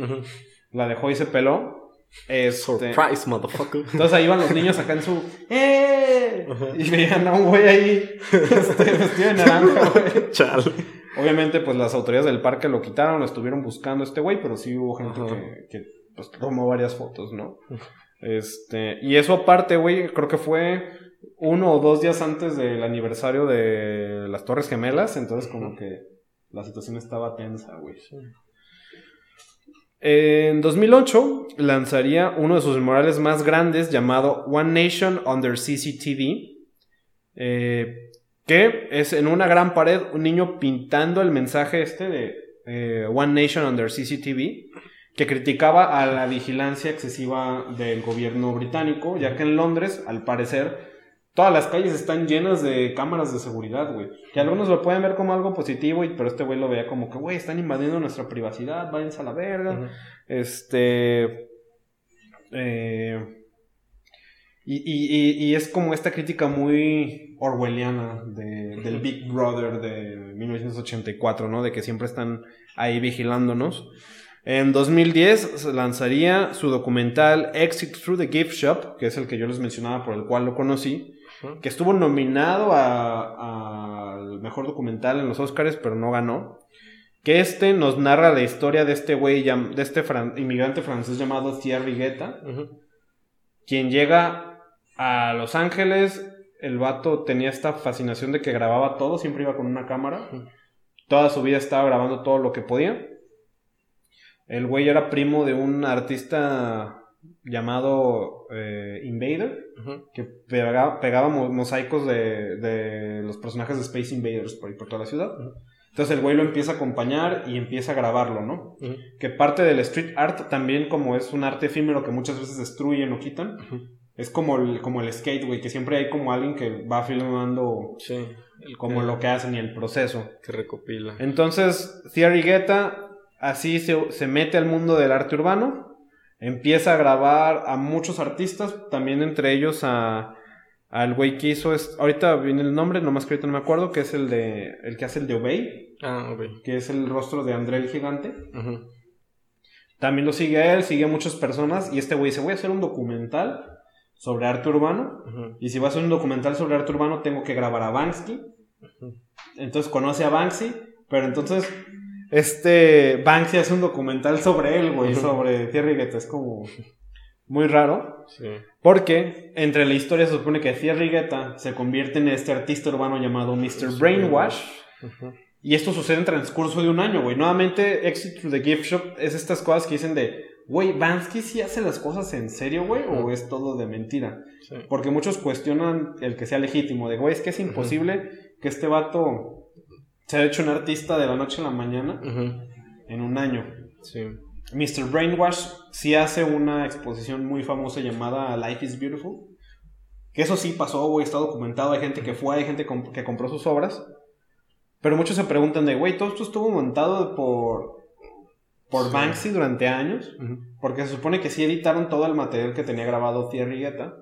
Speaker 1: La dejó y se peló. Este,
Speaker 2: Surprise, motherfucker.
Speaker 1: Entonces ahí iban los niños acá en su. ¡Eh! Y veían a un güey ahí este, vestido de naranja, güey.
Speaker 2: Chale.
Speaker 1: Obviamente, pues las autoridades del parque lo quitaron, lo estuvieron buscando este güey, pero sí hubo gente que, que pues, tomó varias fotos, ¿no? Este, y eso aparte, güey, creo que fue uno o dos días antes del aniversario de las Torres Gemelas, entonces como que la situación estaba tensa, güey. En 2008 lanzaría uno de sus memoriales más grandes llamado One Nation Under CCTV, eh, que es en una gran pared un niño pintando el mensaje este de eh, One Nation Under CCTV, que criticaba a la vigilancia excesiva del gobierno británico, ya que en Londres, al parecer, todas las calles están llenas de cámaras de seguridad, güey. Que algunos lo pueden ver como algo positivo, y, pero este güey lo veía como que, güey, están invadiendo nuestra privacidad, váyanse a la verga. Este. Eh, y, y, y, es como esta crítica muy orwelliana de, del Big Brother de 1984, ¿no? De que siempre están ahí vigilándonos. En 2010 lanzaría su documental Exit Through the Gift Shop, que es el que yo les mencionaba por el cual lo conocí, que estuvo nominado al mejor documental en los Oscars, pero no ganó. Que este nos narra la historia de este güey, de este inmigrante francés llamado Thierry Guetta, quien llega a Los Ángeles. El vato tenía esta fascinación de que grababa todo, siempre iba con una cámara. Toda su vida estaba grabando todo lo que podía. El güey era primo de un artista llamado eh, Invader, que pegaba, mosaicos de, los personajes de Space Invaders por, por toda la ciudad. Entonces el güey lo empieza a acompañar y empieza a grabarlo, ¿no? Que parte del street art también como es un arte efímero que muchas veces destruyen o quitan. Es como el, como el skate, güey, que siempre hay como alguien que va filmando como lo que hacen y el proceso.
Speaker 2: Que recopila.
Speaker 1: Entonces, Thierry Guetta Así se, mete al mundo del arte urbano, empieza a grabar a muchos artistas, también entre ellos a al güey que hizo es, ahorita viene el nombre, nomás que ahorita no me acuerdo, que es el de el que hace el de Obey,
Speaker 2: ah, Obey.
Speaker 1: que es el rostro de André el gigante. También lo sigue a él, sigue a muchas personas y este güey dice, voy a hacer un documental sobre arte urbano y si voy a hacer un documental sobre arte urbano tengo que grabar a Banksy. Entonces conoce a Banksy, pero entonces este Banksy hace un documental sobre él, güey, sobre Thierry Guetta. Es como muy raro. Sí. Porque entre la historia se supone que Thierry Guetta se convierte en este artista urbano llamado Mr. Brainwash. Y esto sucede en transcurso de un año, güey. Nuevamente, Exit to the Gift Shop es estas cosas que dicen de, güey, Bansky sí hace las cosas en serio, güey, o es todo de mentira. Porque muchos cuestionan el que sea legítimo, de, güey, es que es imposible que este vato se ha hecho un artista de la noche a la mañana en un año.
Speaker 2: Sí.
Speaker 1: Mr. Brainwash sí hace una exposición muy famosa llamada Life is Beautiful. Que eso sí pasó, güey, está documentado. Hay gente que fue, hay gente que compró sus obras. Pero muchos se preguntan de, güey, todo esto estuvo montado por, por Banksy durante años. Porque se supone que sí editaron todo el material que tenía grabado Thierry Guetta.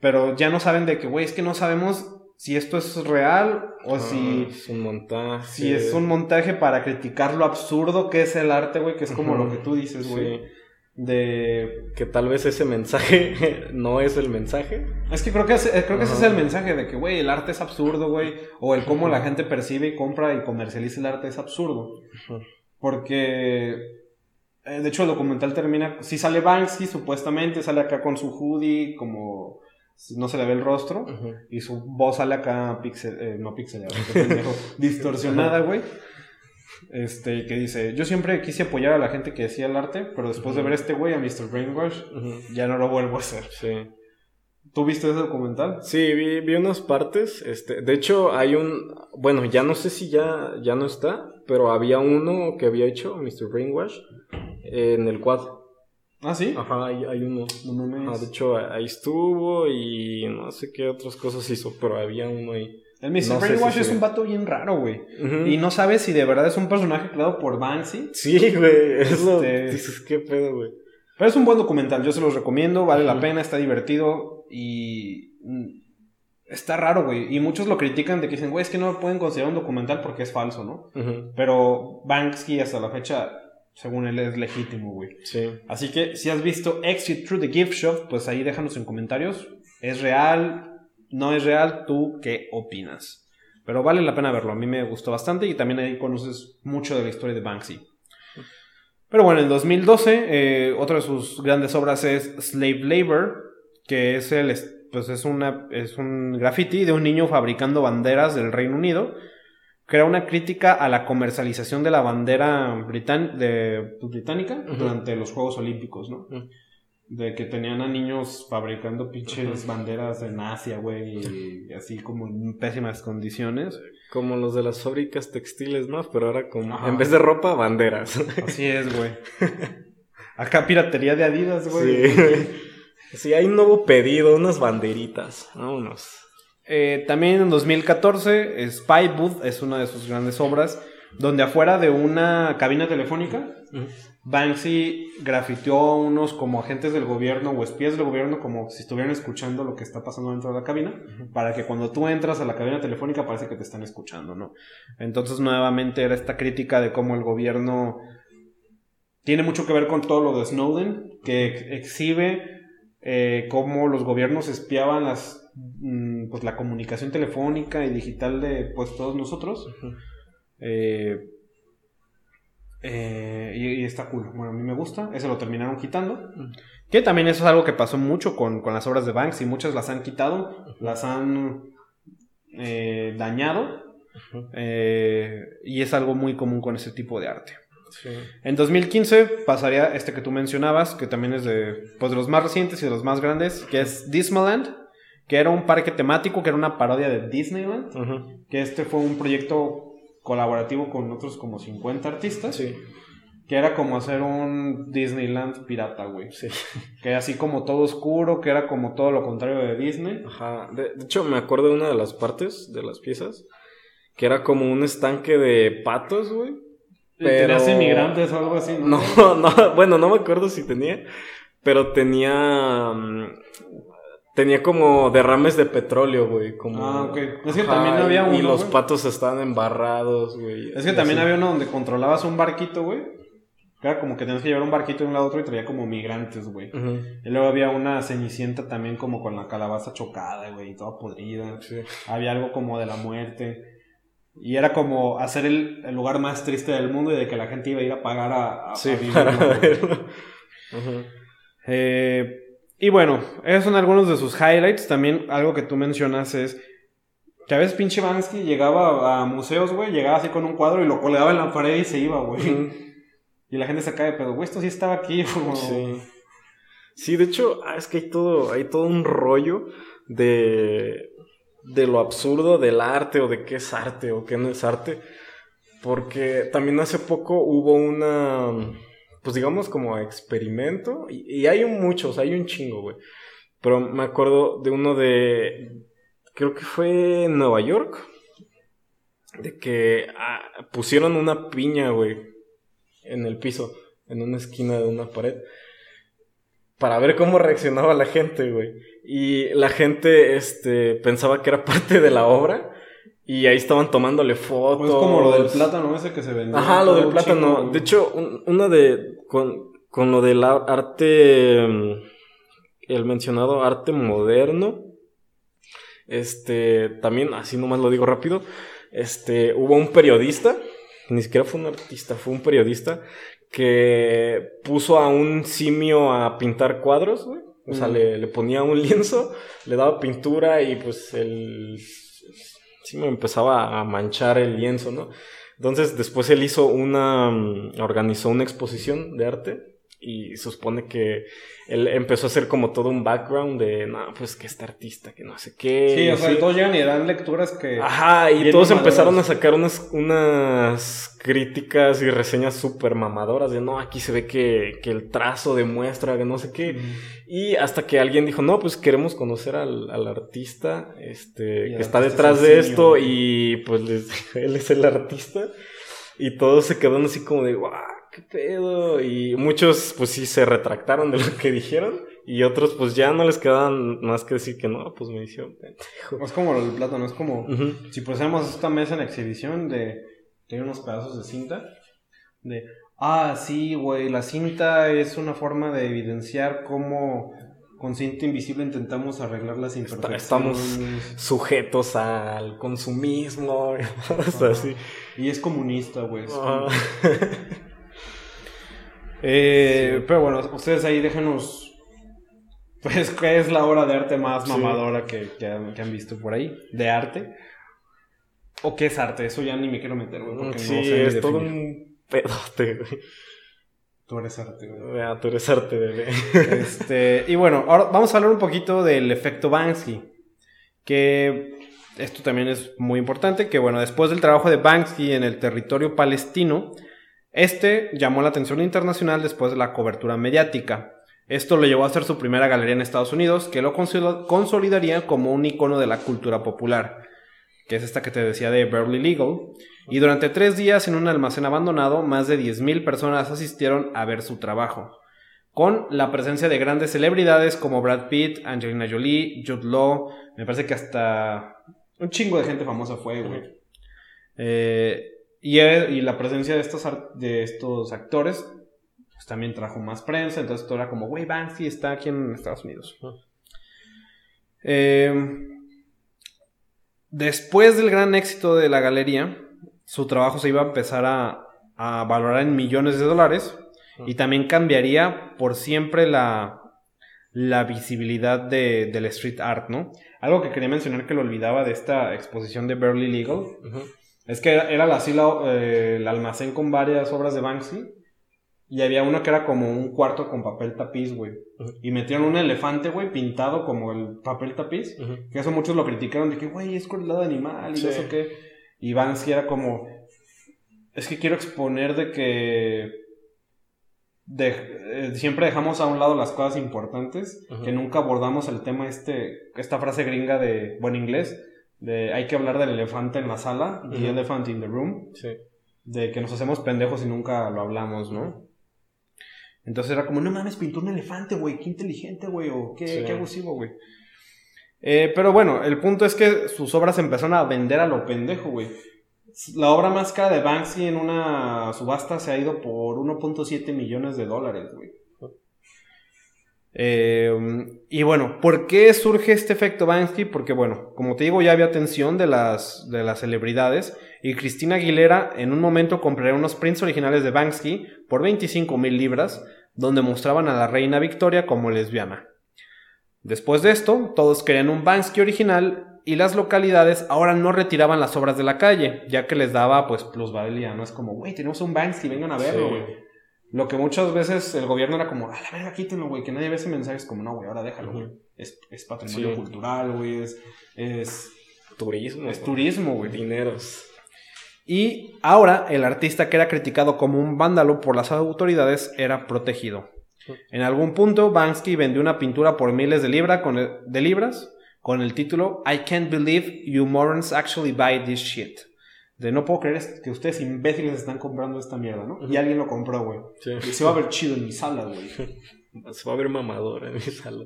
Speaker 1: Pero ya no saben de que, güey, es que no sabemos si esto es real o ah, si
Speaker 2: es un montaje.
Speaker 1: Si es un montaje para criticar lo absurdo que es el arte, güey, que es como lo que tú dices, güey. De
Speaker 2: que tal vez ese mensaje no es el mensaje.
Speaker 1: Es que creo que, creo que ese es el mensaje de que, güey, el arte es absurdo, güey. O el cómo la gente percibe y compra y comercializa el arte es absurdo. Porque, eh, de hecho, el documental termina, si sale Banksy, supuestamente, sale acá con su hoodie, como no se le ve el rostro y su voz sale acá pixel, eh, no pixelada, distorsionada, güey. Este, que dice, yo siempre quise apoyar a la gente que decía el arte, pero después de ver este güey, a Mr. Brainwash, ya no lo vuelvo a hacer.
Speaker 2: Sí.
Speaker 1: ¿Tú viste ese documental?
Speaker 2: Sí, vi, vi, unas partes. Este, de hecho, hay un. Bueno, ya no sé si ya, ya no está, pero había uno que había hecho Mr. Brainwash en el quad.
Speaker 1: ¿Ah, sí?
Speaker 2: Ajá, hay, hay uno. de hecho, ahí estuvo y no sé qué otras cosas hizo, pero había uno ahí.
Speaker 1: El Mr. Brainwash es un vato bien raro, güey. Y no sabes si de verdad es un personaje creado por Banksy.
Speaker 2: Sí, güey. Eso. Este, dices, qué pedo, güey.
Speaker 1: Pero es un buen documental, yo se los recomiendo, vale la pena, está divertido y. Mm, está raro, güey. Y muchos lo critican de que dicen, güey, es que no lo pueden considerar un documental porque es falso, ¿no? Pero Banksy hasta la fecha según él es legítimo, güey. Sí. Así que si has visto Exit Through the Gift Shop, pues ahí déjanos en comentarios. ¿Es real? ¿No es real? ¿Tú qué opinas? Pero vale la pena verlo. A mí me gustó bastante y también ahí conoces mucho de la historia de Banksy. Pero bueno, en 2012, eh, otra de sus grandes obras es Slave Labor, que es, el, pues es, una, es un graffiti de un niño fabricando banderas del Reino Unido crea una crítica a la comercialización de la bandera de, pues, británica durante los Juegos Olímpicos, ¿no? De que tenían a niños fabricando pinches banderas en Asia, güey, y así como en pésimas condiciones.
Speaker 2: Como los de las fábricas textiles, ¿no? Pero ahora como, en vez de ropa, banderas.
Speaker 1: Así es, güey. Acá piratería de Adidas, güey. Sí.
Speaker 2: sí, hay un nuevo pedido, unas banderitas, vámonos.
Speaker 1: Eh, también en 2014, Spy Booth es una de sus grandes obras, donde afuera de una cabina telefónica, Banksy grafiteó unos como agentes del gobierno o espías del gobierno como si estuvieran escuchando lo que está pasando dentro de la cabina, para que cuando tú entras a la cabina telefónica parece que te están escuchando, ¿no? Entonces nuevamente era esta crítica de cómo el gobierno tiene mucho que ver con todo lo de Snowden, que exhibe eh, cómo los gobiernos espiaban las pues la comunicación telefónica y digital de pues todos nosotros. Eh, eh, y, está cool. Bueno, a mí me gusta. Ese lo terminaron quitando. Que también eso es algo que pasó mucho con, las obras de Banks y muchas las han quitado, las han eh, dañado. y es algo muy común con ese tipo de arte. En 2015 pasaría este que tú mencionabas, que también es de, pues, de los más recientes y de los más grandes, que es Dismaland que era un parque temático, que era una parodia de Disneyland, que este fue un proyecto colaborativo con otros como 50 artistas. Sí. Que era como hacer un Disneyland pirata, güey. Sí. Que así como todo oscuro, que era como todo lo contrario de Disney.
Speaker 2: Ajá. De, hecho, me acuerdo de una de las partes de las piezas, que era como un estanque de patos, güey.
Speaker 1: Pero... ¿Tenías inmigrantes o algo así?
Speaker 2: ¿no? no, no, bueno, no me acuerdo si tenía, pero tenía mm, Tenía como derrames de petróleo, güey. Como...
Speaker 1: Ah, ok. Es que también había uno.
Speaker 2: Y los patos estaban embarrados, güey.
Speaker 1: Es que también había uno donde controlabas un barquito, güey. Era como que tenías que llevar un barquito de un lado a otro y traía como migrantes, güey. Y luego había una cenicienta también como con la calabaza chocada, güey, y toda podrida. Había algo como de la muerte. Y era como hacer el, lugar más triste del mundo y de que la gente iba a ir a pagar a, a, sí, para verlo. eh, y bueno, esos son algunos de sus highlights. También algo que tú mencionas es que a veces pinche Bansky llegaba a museos, güey, llegaba así con un cuadro y lo colgaba en la pared y se iba, güey. Y la gente se cae, pero güey, esto sí estaba aquí, güey.
Speaker 2: Sí. Sí, de hecho, ah, es que hay todo, hay todo un rollo de, de lo absurdo del arte o de qué es arte o qué no es arte. Porque también hace poco hubo una pues digamos como experimento. Y, hay muchos, hay un chingo, güey. Pero me acuerdo de uno de, creo que fue en Nueva York, de que ah, pusieron una piña, güey, en el piso, en una esquina de una pared, para ver cómo reaccionaba la gente, güey. Y la gente, este, pensaba que era parte de la obra y ahí estaban tomándole fotos. Pues
Speaker 1: como lo del plátano ese que se vendía.
Speaker 2: Ajá, lo del plátano. de hecho, una de. Con, con lo del arte. Mm, el mencionado arte moderno. Este. También, así nomás lo digo rápido. Este. Hubo un periodista. Ni siquiera fue un artista, fue un periodista. Que puso a un simio a pintar cuadros, güey. O sea, le, le ponía un lienzo, le daba pintura y pues el sí me empezaba a manchar el lienzo, ¿no? Entonces después él hizo una, mm, organizó una exposición de arte y se supone que él empezó a hacer como todo un background de, no, pues que este artista, que no sé qué.
Speaker 1: Sí, o sea, todos llegan y dan lecturas que...
Speaker 2: Ajá, y todos empezaron a sacar unas, unas críticas y reseñas súper mamadoras de, no, aquí se ve que, que, el trazo demuestra que no sé qué. Y hasta que alguien dijo, no, pues queremos conocer al, al artista, este, que está detrás de esto y pues él es el artista. Y todos se quedaron así como de, guau ¿qué pedo? Y muchos, pues sí, se retractaron de lo que dijeron. Y otros, pues ya no les quedaban más que decir que no, pues me hicieron pendejo.
Speaker 1: Es como lo del plátano, es como si pusiéramos esta mesa en exhibición de. Tiene unos pedazos de cinta. De. Ah, sí, güey, la cinta es una forma de evidenciar cómo con cinta invisible intentamos arreglar las imperfecciones.
Speaker 2: Estamos sujetos al consumismo, así.
Speaker 1: Y es comunista, güey. eh, Pero bueno, ustedes ahí déjenos, pues, ¿qué es la obra de arte más mamadora que, que, han, visto por ahí? De arte. ¿O qué es arte? Eso ya ni me quiero meter, güey.
Speaker 2: sí, es todo un pedote, güey.
Speaker 1: Tú eres arte,
Speaker 2: güey. Ah, tú eres arte, bebé.
Speaker 1: Este, y bueno, ahora vamos a hablar un poquito del efecto Banksy. Que esto también es muy importante. Que bueno, después del trabajo de Banksy en el territorio palestino, este llamó la atención internacional después de la cobertura mediática. Esto lo llevó a hacer su primera galería en Estados Unidos, que lo consolidaría como un icono de la cultura popular, que es esta que te decía de Beverly Legal, y durante tres días en un almacén abandonado, más de 10.000 personas asistieron a ver su trabajo, con la presencia de grandes celebridades como Brad Pitt, Angelina Jolie, Jude Law, me parece que hasta un chingo de gente famosa fue, güey. Eh, y, la presencia de estos, de estos actores pues, también trajo más prensa, entonces todo era como, güey, Banksy está aquí en Estados Unidos. Eh, después del gran éxito de la galería, su trabajo se iba a empezar a, valorar en millones de dólares y también cambiaría por siempre la, la visibilidad de, del street art, ¿no? Algo que quería mencionar que lo olvidaba de esta exposición de Burley Legal es que era, así eh, el almacén con varias obras de Banksy y había uno que era como un cuarto con papel tapiz, güey. Y metieron un elefante, güey, pintado como el papel tapiz. Que eso muchos lo criticaron de que, güey, es lado animal y eso que. Y Banksy era como, es que quiero exponer de que de, eh, siempre dejamos a un lado las cosas importantes, que nunca abordamos el tema este, esta frase gringa de buen inglés, de hay que hablar del elefante en la sala, y the elephant in the room, de que nos hacemos pendejos y nunca lo hablamos, ¿no? Entonces era como, no mames, pintó un elefante, güey, qué inteligente, güey, o qué, qué abusivo, güey. Eh, pero bueno, el punto es que sus obras empezaron a vender a lo pendejo, güey. La obra más cara de Banksy en una subasta se ha ido por 1.7 millones de dólares, güey. Eh, y bueno, ¿por qué surge este efecto Banksy? Porque bueno, como te digo, ya había atención de las, de las celebridades y Cristina Aguilera en un momento compraría unos prints originales de Banksy por 25 mil libras, donde mostraban a la reina Victoria como lesbiana. Después de esto, todos querían un Banksy original y las localidades ahora no retiraban las obras de la calle, ya que les daba pues plusvalía, no es como, güey, tenemos un Banksy, vengan a verlo, güey. Lo que muchas veces el gobierno era como, a la verga, quítenlo, güey, que nadie ve ese mensaje, es como, no, güey, ahora déjalo, güey. es, patrimonio cultural, güey, es, es...
Speaker 2: Turismo.
Speaker 1: Es turismo, güey.
Speaker 2: Dineros.
Speaker 1: Y ahora el artista que era criticado como un vándalo por las autoridades era protegido. En algún punto, Banksy vendió una pintura por miles de, libra con de libras con el título I can't believe you morons actually buy this shit. De no puedo creer que ustedes imbéciles están comprando esta mierda, ¿no? Y alguien lo compró, güey. Y se va a ver chido en mi sala, güey.
Speaker 2: Se va a ver mamador en mi sala.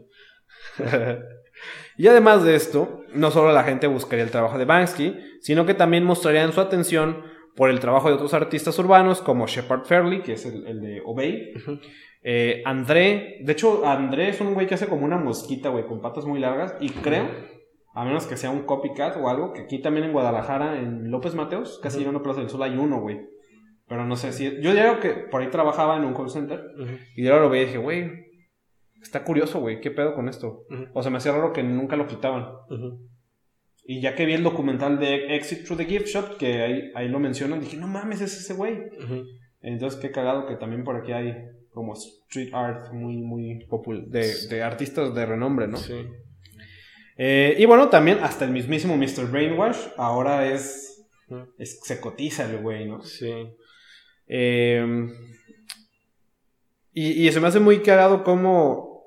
Speaker 1: y además de esto, no solo la gente buscaría el trabajo de Banksy, sino que también mostrarían su atención por el trabajo de otros artistas urbanos como Shepard Fairley, que es el, de Obey, eh, André, de hecho, André es un güey que hace como una mosquita, güey, con patas muy largas. Y creo, a menos que sea un copycat o algo, que aquí también en Guadalajara, en López Mateos, casi uh -huh. Plaza del Sol, hay uno, güey. Pero no sé si. Yo digo que por ahí trabajaba en un call center. Y yo lo veía y dije, güey, está curioso, güey, ¿qué pedo con esto? O sea, me hacía raro que nunca lo quitaban. Y ya que vi el documental de Exit Through the Gift Shop, que ahí, ahí lo mencionan, dije, no mames, es ese güey. Entonces, qué cagado que también por aquí hay como street art muy, muy popular, de, artistas de renombre, ¿no? Sí. Eh, y bueno, también hasta el mismísimo Mr. Brainwash ahora es, se cotiza el güey, ¿no?
Speaker 2: Sí.
Speaker 1: Em, y, y se me hace muy cagado cómo,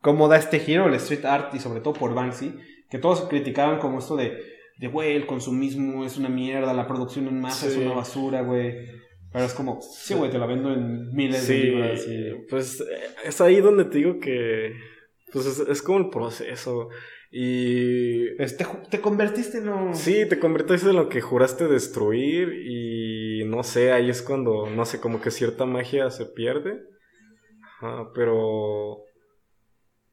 Speaker 1: cómo da este giro el street art y sobre todo por Banksy, que todos criticaban como esto de, de güey, el consumismo es una mierda, la producción en masa es una basura, güey. Pero es como, sí, güey, te la vendo en miles de libras. Y...
Speaker 2: Pues es ahí donde te digo que. Pues es, como el proceso. Y.
Speaker 1: te, te, convertiste en lo.
Speaker 2: Sí, te convertiste en lo que juraste destruir. Y no sé, ahí es cuando, no sé, como que cierta magia se pierde. Ajá, pero...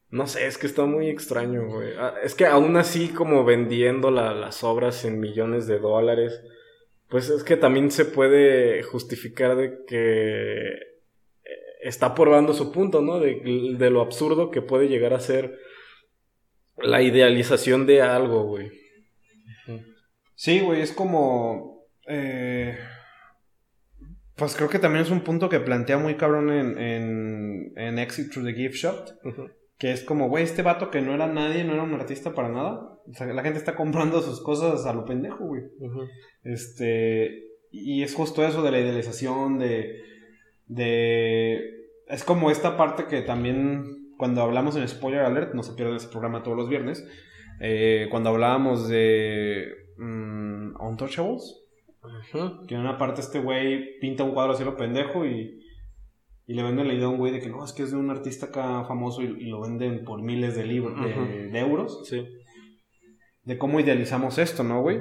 Speaker 2: No sé, es que está muy extraño, güey. Ah, es que aún así, como vendiendo las obras en millones de dólares, pues es que también se puede justificar de que está probando su punto, ¿no? De, de lo absurdo que puede llegar a ser la idealización de algo, güey.
Speaker 1: Sí, güey, es como... Eh, pues creo que también es un punto que plantea muy cabrón en, en, en Exit Through the Gift Shop. Que es como, güey, este vato que no era nadie, no era un artista para nada. O sea, la gente está comprando sus cosas a lo pendejo, güey. Este. Y es justo eso de la idealización, de. De. Es como esta parte que también. Cuando hablamos en Spoiler Alert, no se pierdan ese programa todos los viernes. Eh, cuando hablábamos de. Um, Untouchables. Que en una parte este güey pinta un cuadro así lo pendejo y y le venden la idea a un güey de que no, es que es de un artista acá famoso y, lo venden por miles de, libros, de, euros. Sí. De cómo idealizamos esto, ¿no, güey?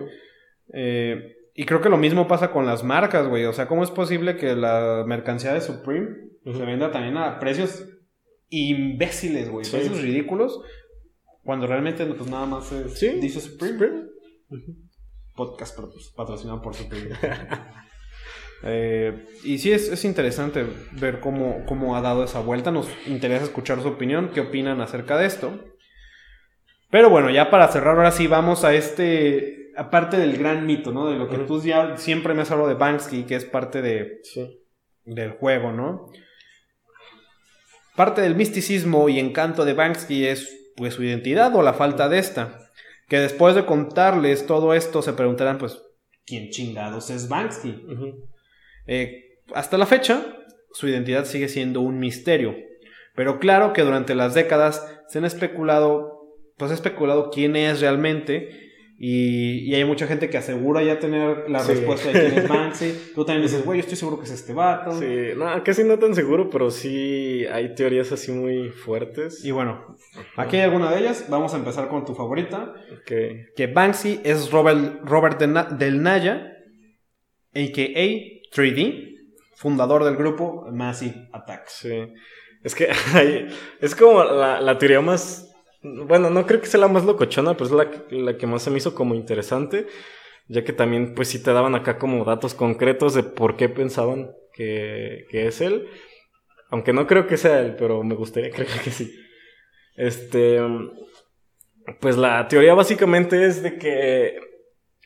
Speaker 1: Eh, y creo que lo mismo pasa con las marcas, güey. O sea, ¿cómo es posible que la mercancía de Supreme se venda también a precios imbéciles, güey? Precios ridículos. Cuando realmente, pues nada más es, dice Supreme. Podcast patrocinado por Supreme. Eh, y sí, es, interesante ver cómo, cómo ha dado esa vuelta. Nos interesa escuchar su opinión, qué opinan acerca de esto. Pero bueno, ya para cerrar, ahora sí vamos a este, aparte del gran mito, ¿no? De lo que tú ya siempre me has hablado de Banksy, que es parte de, del juego, ¿no? Parte del misticismo y encanto de Banksy es, pues, su identidad o la falta de esta. Que después de contarles todo esto se preguntarán, pues, ¿quién chingados es Banksy? Eh, hasta la fecha, su identidad sigue siendo un misterio. Pero claro que durante las décadas se han especulado, pues especulado quién es realmente. Y, hay mucha gente que asegura ya tener la respuesta de quién es Banksy. Tú también dices, güey, yo estoy seguro que es este vato.
Speaker 2: Sí, no, casi no tan seguro, pero sí hay teorías así muy fuertes.
Speaker 1: Y bueno, aquí hay alguna de ellas. Vamos a empezar con tu favorita. Que Banksy es Robert, Robert del Naya, a.k.a. 3D, fundador del grupo Massive Attack.
Speaker 2: Sí. Es que es como la, teoría más. Bueno, no creo que sea la más locochona, pero es la, que más se me hizo como interesante. Ya que también, pues sí te daban acá como datos concretos de por qué pensaban que, que es él. Aunque no creo que sea él, pero me gustaría creer que sí. Este. Pues la teoría básicamente es de que.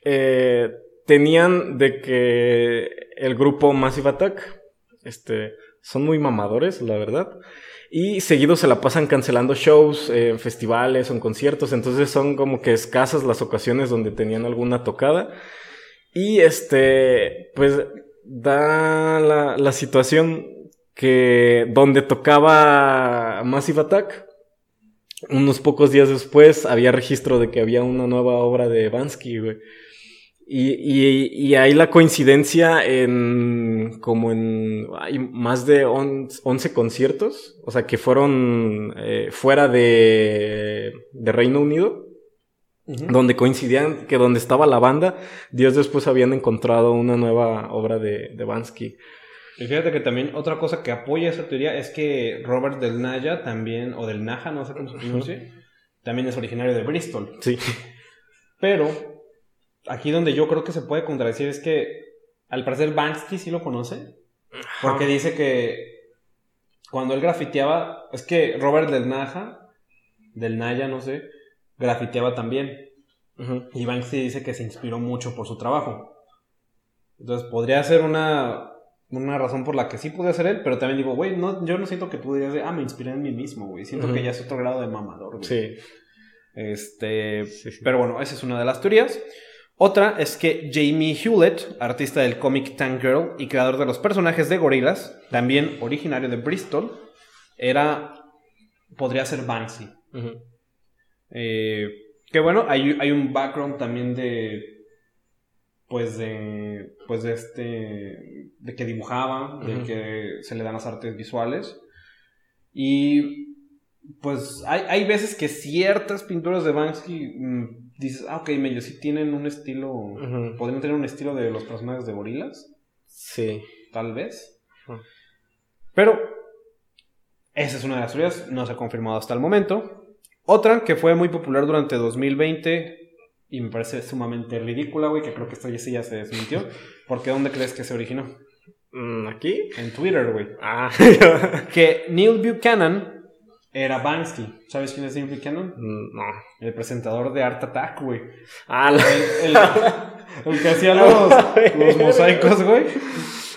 Speaker 2: Eh, tenían de que el grupo Massive Attack, este, son muy mamadores, la verdad. Y seguido se la pasan cancelando shows, eh, festivales o en conciertos. Entonces son como que escasas las ocasiones donde tenían alguna tocada. Y este, pues da la, la situación que donde tocaba Massive Attack, unos pocos días después había registro de que había una nueva obra de Bansky, güey. Y, y, y, ahí la coincidencia en como en hay más de 11 conciertos, o sea, que fueron eh, fuera de, de, Reino Unido, donde coincidían que donde estaba la banda, días después habían encontrado una nueva obra de, de Bansky.
Speaker 1: Y fíjate que también otra cosa que apoya esa teoría es que Robert del Naya también, o del Naja, no sé cómo se pronuncia, también es originario de Bristol.
Speaker 2: Sí.
Speaker 1: Pero aquí donde yo creo que se puede contradecir es que al parecer Banksy sí lo conoce. Porque dice que cuando él grafiteaba, es que Robert del Naja, del Naya, no sé, grafiteaba también. Y Banksy dice que se inspiró mucho por su trabajo. Entonces podría ser una, una razón por la que sí pude ser él, pero también digo, güey, no, yo no siento que tú digas, ah, me inspiré en mí mismo, güey. Siento que ya es otro grado de mamador, güey.
Speaker 2: Sí.
Speaker 1: Este, pero bueno, esa es una de las teorías. Otra es que Jamie Hewlett, artista del cómic Tank Girl y creador de los personajes de Gorillaz, también originario de Bristol, era. podría ser Banksy. Eh, que bueno, hay, hay, un background también de. Pues de. Pues de este. de que dibujaba, de que se le dan las artes visuales. Y. Pues hay, hay veces que ciertas pinturas de Banksy mm, dices, ah, ok, medio sí tienen un estilo, podrían tener un estilo de los personajes de gorilas.
Speaker 2: Sí.
Speaker 1: Tal vez. Pero esa es una de las teorías, no se ha confirmado hasta el momento. Otra que fue muy popular durante 2020 y me parece sumamente ridícula, güey, que creo que esta ya sí ya se desmintió. Porque ¿dónde crees que se originó?
Speaker 2: Mm, ¿Aquí?
Speaker 1: En Twitter, güey.
Speaker 2: Ah.
Speaker 1: que Neil Buchanan era Bansky. ¿Sabes quién es Neil Buchanan?
Speaker 2: Mm, no.
Speaker 1: El presentador de Art Attack, güey.
Speaker 2: Ah, la...
Speaker 1: el, el, que hacía los, los mosaicos, güey.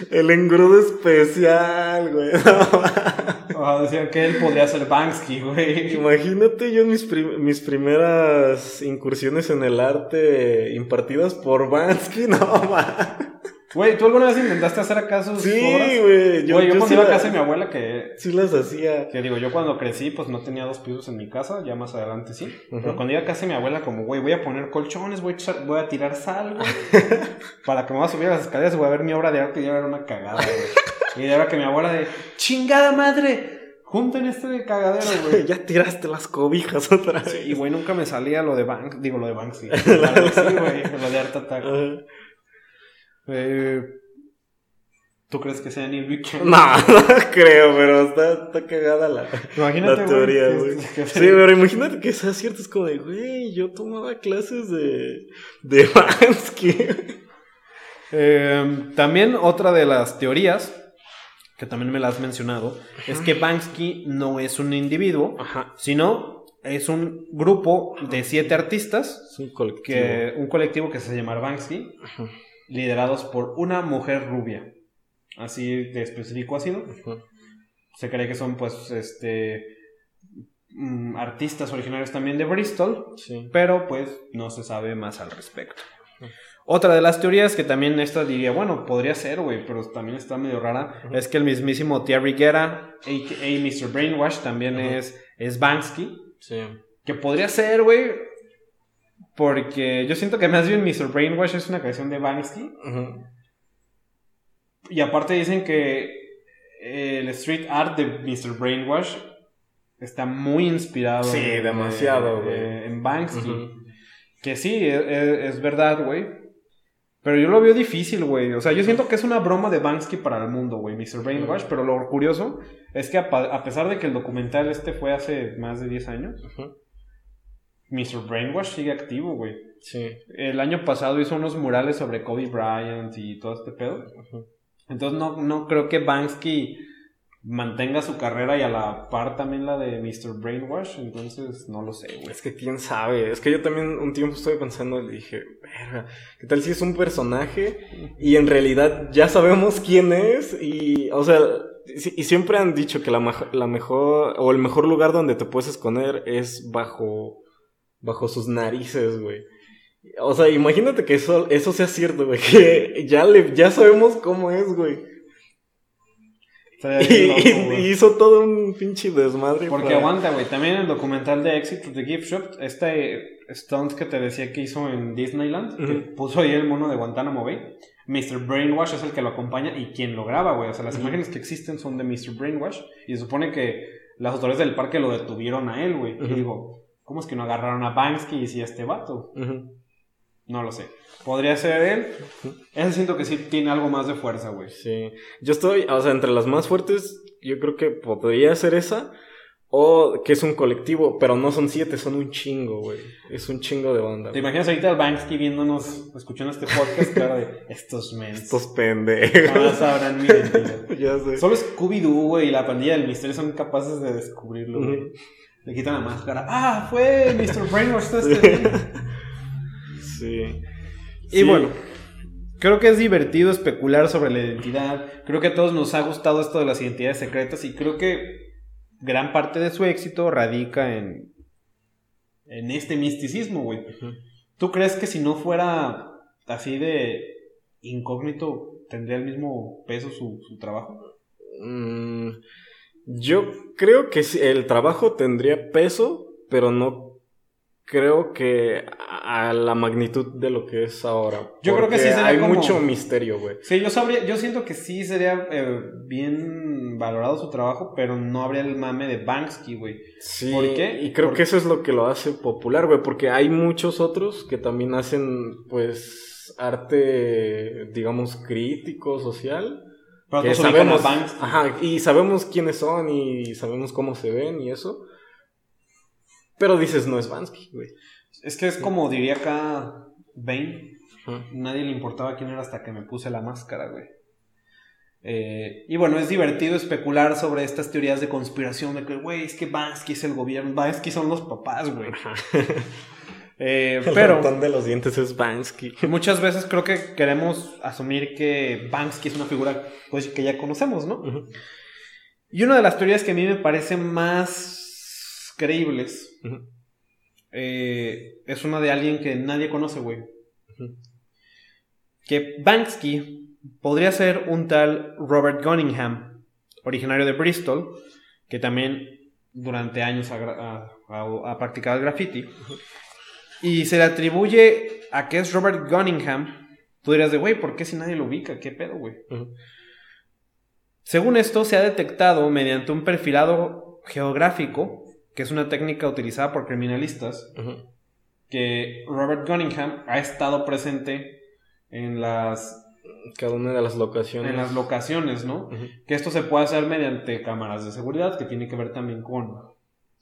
Speaker 2: El engrudo especial, güey.
Speaker 1: O decían que él podría ser Banksy, güey.
Speaker 2: Imagínate yo mis, mis primeras incursiones en el arte impartidas por Bansky, no, man.
Speaker 1: Güey, ¿tú alguna vez intentaste hacer acaso
Speaker 2: Sí, güey.
Speaker 1: Yo, yo, cuando iba a casa de mi abuela que...
Speaker 2: Sí las hacía.
Speaker 1: Que digo, yo cuando crecí, pues no tenía dos pisos en mi casa, ya más adelante sí. Pero cuando iba a casa de mi abuela, como, güey, voy a poner colchones, voy a, voy a tirar sal, güey. para que me vaya a subir a las escaleras, voy a ver mi obra de arte y ya era una cagada, güey. Y era que mi abuela de, chingada madre, junten este cagadero, güey.
Speaker 2: ya tiraste las cobijas otra vez.
Speaker 1: Sí, y güey, nunca me salía lo de Bank, digo, lo de Bank, sí. sí, güey, lo de Art Attack. Eh, ¿Tú crees que sea Neil Buchanan?
Speaker 2: No, no creo, pero está, está cagada la,
Speaker 1: imagínate,
Speaker 2: la teoría, güey. Sí, pero imagínate que sea cierto, es como de, güey, yo tomaba clases de, de Bansky.
Speaker 1: Eh, también otra de las teorías, que también me la has mencionado, Ajá. es que Bansky no es un individuo,
Speaker 2: Ajá.
Speaker 1: sino es un grupo de siete artistas,
Speaker 2: Es un colectivo.
Speaker 1: que, un colectivo que se llama Banksy,
Speaker 2: Ajá.
Speaker 1: Liderados por una mujer rubia. Así de específico ha sido. Se cree que son, pues, este. mm, artistas originarios también de Bristol.
Speaker 2: Sí.
Speaker 1: Pero, pues, no se sabe más al respecto. Otra de las teorías que también esta diría, bueno, podría ser, güey, pero también está medio rara, es que el mismísimo Thierry Guerra, a.k.a. Mr. Brainwash, también es, es Banksy.
Speaker 2: Sí.
Speaker 1: Que podría ser, güey, porque yo siento que más bien Mr. Brainwash es una creación de Banksy.
Speaker 2: Ajá.
Speaker 1: Y aparte dicen que el street art de Mr. Brainwash está muy inspirado
Speaker 2: Sí,
Speaker 1: en,
Speaker 2: demasiado,
Speaker 1: eh,
Speaker 2: güey.
Speaker 1: eh, en Banksy. Que sí, es, es- es verdad, güey. Pero yo lo veo difícil, güey. O sea, yo siento que es una broma de Banksy para el mundo, güey, Mr. Brainwash. Pero lo curioso es que a, pesar de que el documental este fue hace más de 10 años,
Speaker 2: Ajá.
Speaker 1: Mr. Brainwash sigue activo, güey.
Speaker 2: Sí.
Speaker 1: El año pasado hizo unos murales sobre Kobe Bryant y todo este pedo. Entonces no, no creo que Banksy mantenga su carrera y a la par también la de Mr. Brainwash. Entonces no lo sé, güey.
Speaker 2: Es que quién sabe. Es que yo también un tiempo estuve pensando y dije, verga, ¿qué tal si es un personaje y en realidad ya sabemos quién es? Y, o sea, y siempre han dicho que la mejor o el mejor lugar donde te puedes esconder es bajo, bajo sus narices, güey. O sea, imagínate que eso, eso sea cierto, güey. Que ya, le, ya sabemos cómo es, güey. Y,
Speaker 1: loco,
Speaker 2: hizo todo un pinche desmadre.
Speaker 1: Porque
Speaker 2: para-
Speaker 1: aguanta, güey. También el documental de Exit to the Gift Shop, este stunt que te decía que hizo en Disneyland, que puso ahí el mono de Guantánamo Bay. Mr. Brainwash es el que lo acompaña y quien lo graba, güey. O sea, las imágenes que existen son de Mr. Brainwash. Y se supone que las autoridades del parque lo detuvieron a él, güey. Y digo, ¿cómo es que no agarraron a Banksy y a este vato? No lo sé. Podría ser él. Ese siento que sí tiene algo más de fuerza, güey.
Speaker 2: Sí. Yo estoy, o sea, entre las más fuertes, yo creo que podría ser esa. O que es un colectivo, pero no son siete, son un chingo, güey. Es un chingo de banda.
Speaker 1: ¿Te imaginas ahorita al Banksy viéndonos, escuchando este podcast? Claro, de estos men.
Speaker 2: Estos pendejos.
Speaker 1: Jamás sabrán mi
Speaker 2: ya sé.
Speaker 1: Solo Scooby-Doo, güey, y la pandilla del misterio son capaces de descubrirlo, güey.
Speaker 2: Ujú.
Speaker 1: Le quitan la máscara. ¡Ah, fue Mr. Brainwash este!
Speaker 2: Sí.
Speaker 1: Y
Speaker 2: Sí.
Speaker 1: bueno, creo que es divertido especular sobre la identidad. Creo que a todos nos ha gustado esto de las identidades secretas y creo que gran parte de su éxito radica en, en este misticismo, güey. ¿Tú crees que si no fuera así de incógnito, tendría el mismo peso su, su trabajo?
Speaker 2: Mm, yo creo que el trabajo tendría peso, pero no creo que a la magnitud de lo que es ahora.
Speaker 1: Yo creo que sí sería
Speaker 2: Hay
Speaker 1: como-
Speaker 2: mucho misterio, güey.
Speaker 1: Sí, yo sabría, yo siento que sí sería eh, bien valorado su trabajo, pero no habría el mame de Banksy, güey.
Speaker 2: Sí,
Speaker 1: ¿Por qué?
Speaker 2: y creo
Speaker 1: Por-
Speaker 2: que eso es lo que lo hace popular, güey, porque hay muchos otros que también hacen, pues, es arte, digamos, crítico, social. Pero que sabemos, ajá, y sabemos quiénes son y sabemos cómo se ven y eso. Pero dices, no es Bansky, güey.
Speaker 1: Es que es como diría acá Bane. Nadie le importaba quién era hasta que me puse la máscara, güey. Eh, y bueno, es divertido especular sobre estas teorías de conspiración de que, güey, es que Bansky es el gobierno, Bansky son los papás, güey.
Speaker 2: Eh, pero de los dientes es Bansky.
Speaker 1: Muchas veces creo que queremos asumir que Bansky es una figura pues, que ya conocemos, ¿no? Y una de las teorías que a mí me parecen más creíbles eh, es una de alguien que nadie conoce, güey. Que Banksy podría ser un tal Robert Gunningham, originario de Bristol, que también durante años ha, practicado el graffiti. Y se le atribuye a que es Robert Gunningham. Tú dirías de, güey, ¿por qué si nadie lo ubica? ¿Qué pedo, güey? Según esto, se ha detectado mediante un perfilado geográfico, que es una técnica utilizada por criminalistas, que Robert Gunningham ha estado presente en las...
Speaker 2: Cada una de las locaciones.
Speaker 1: En las locaciones, ¿no? Que esto se puede hacer mediante cámaras de seguridad, que tiene que ver también con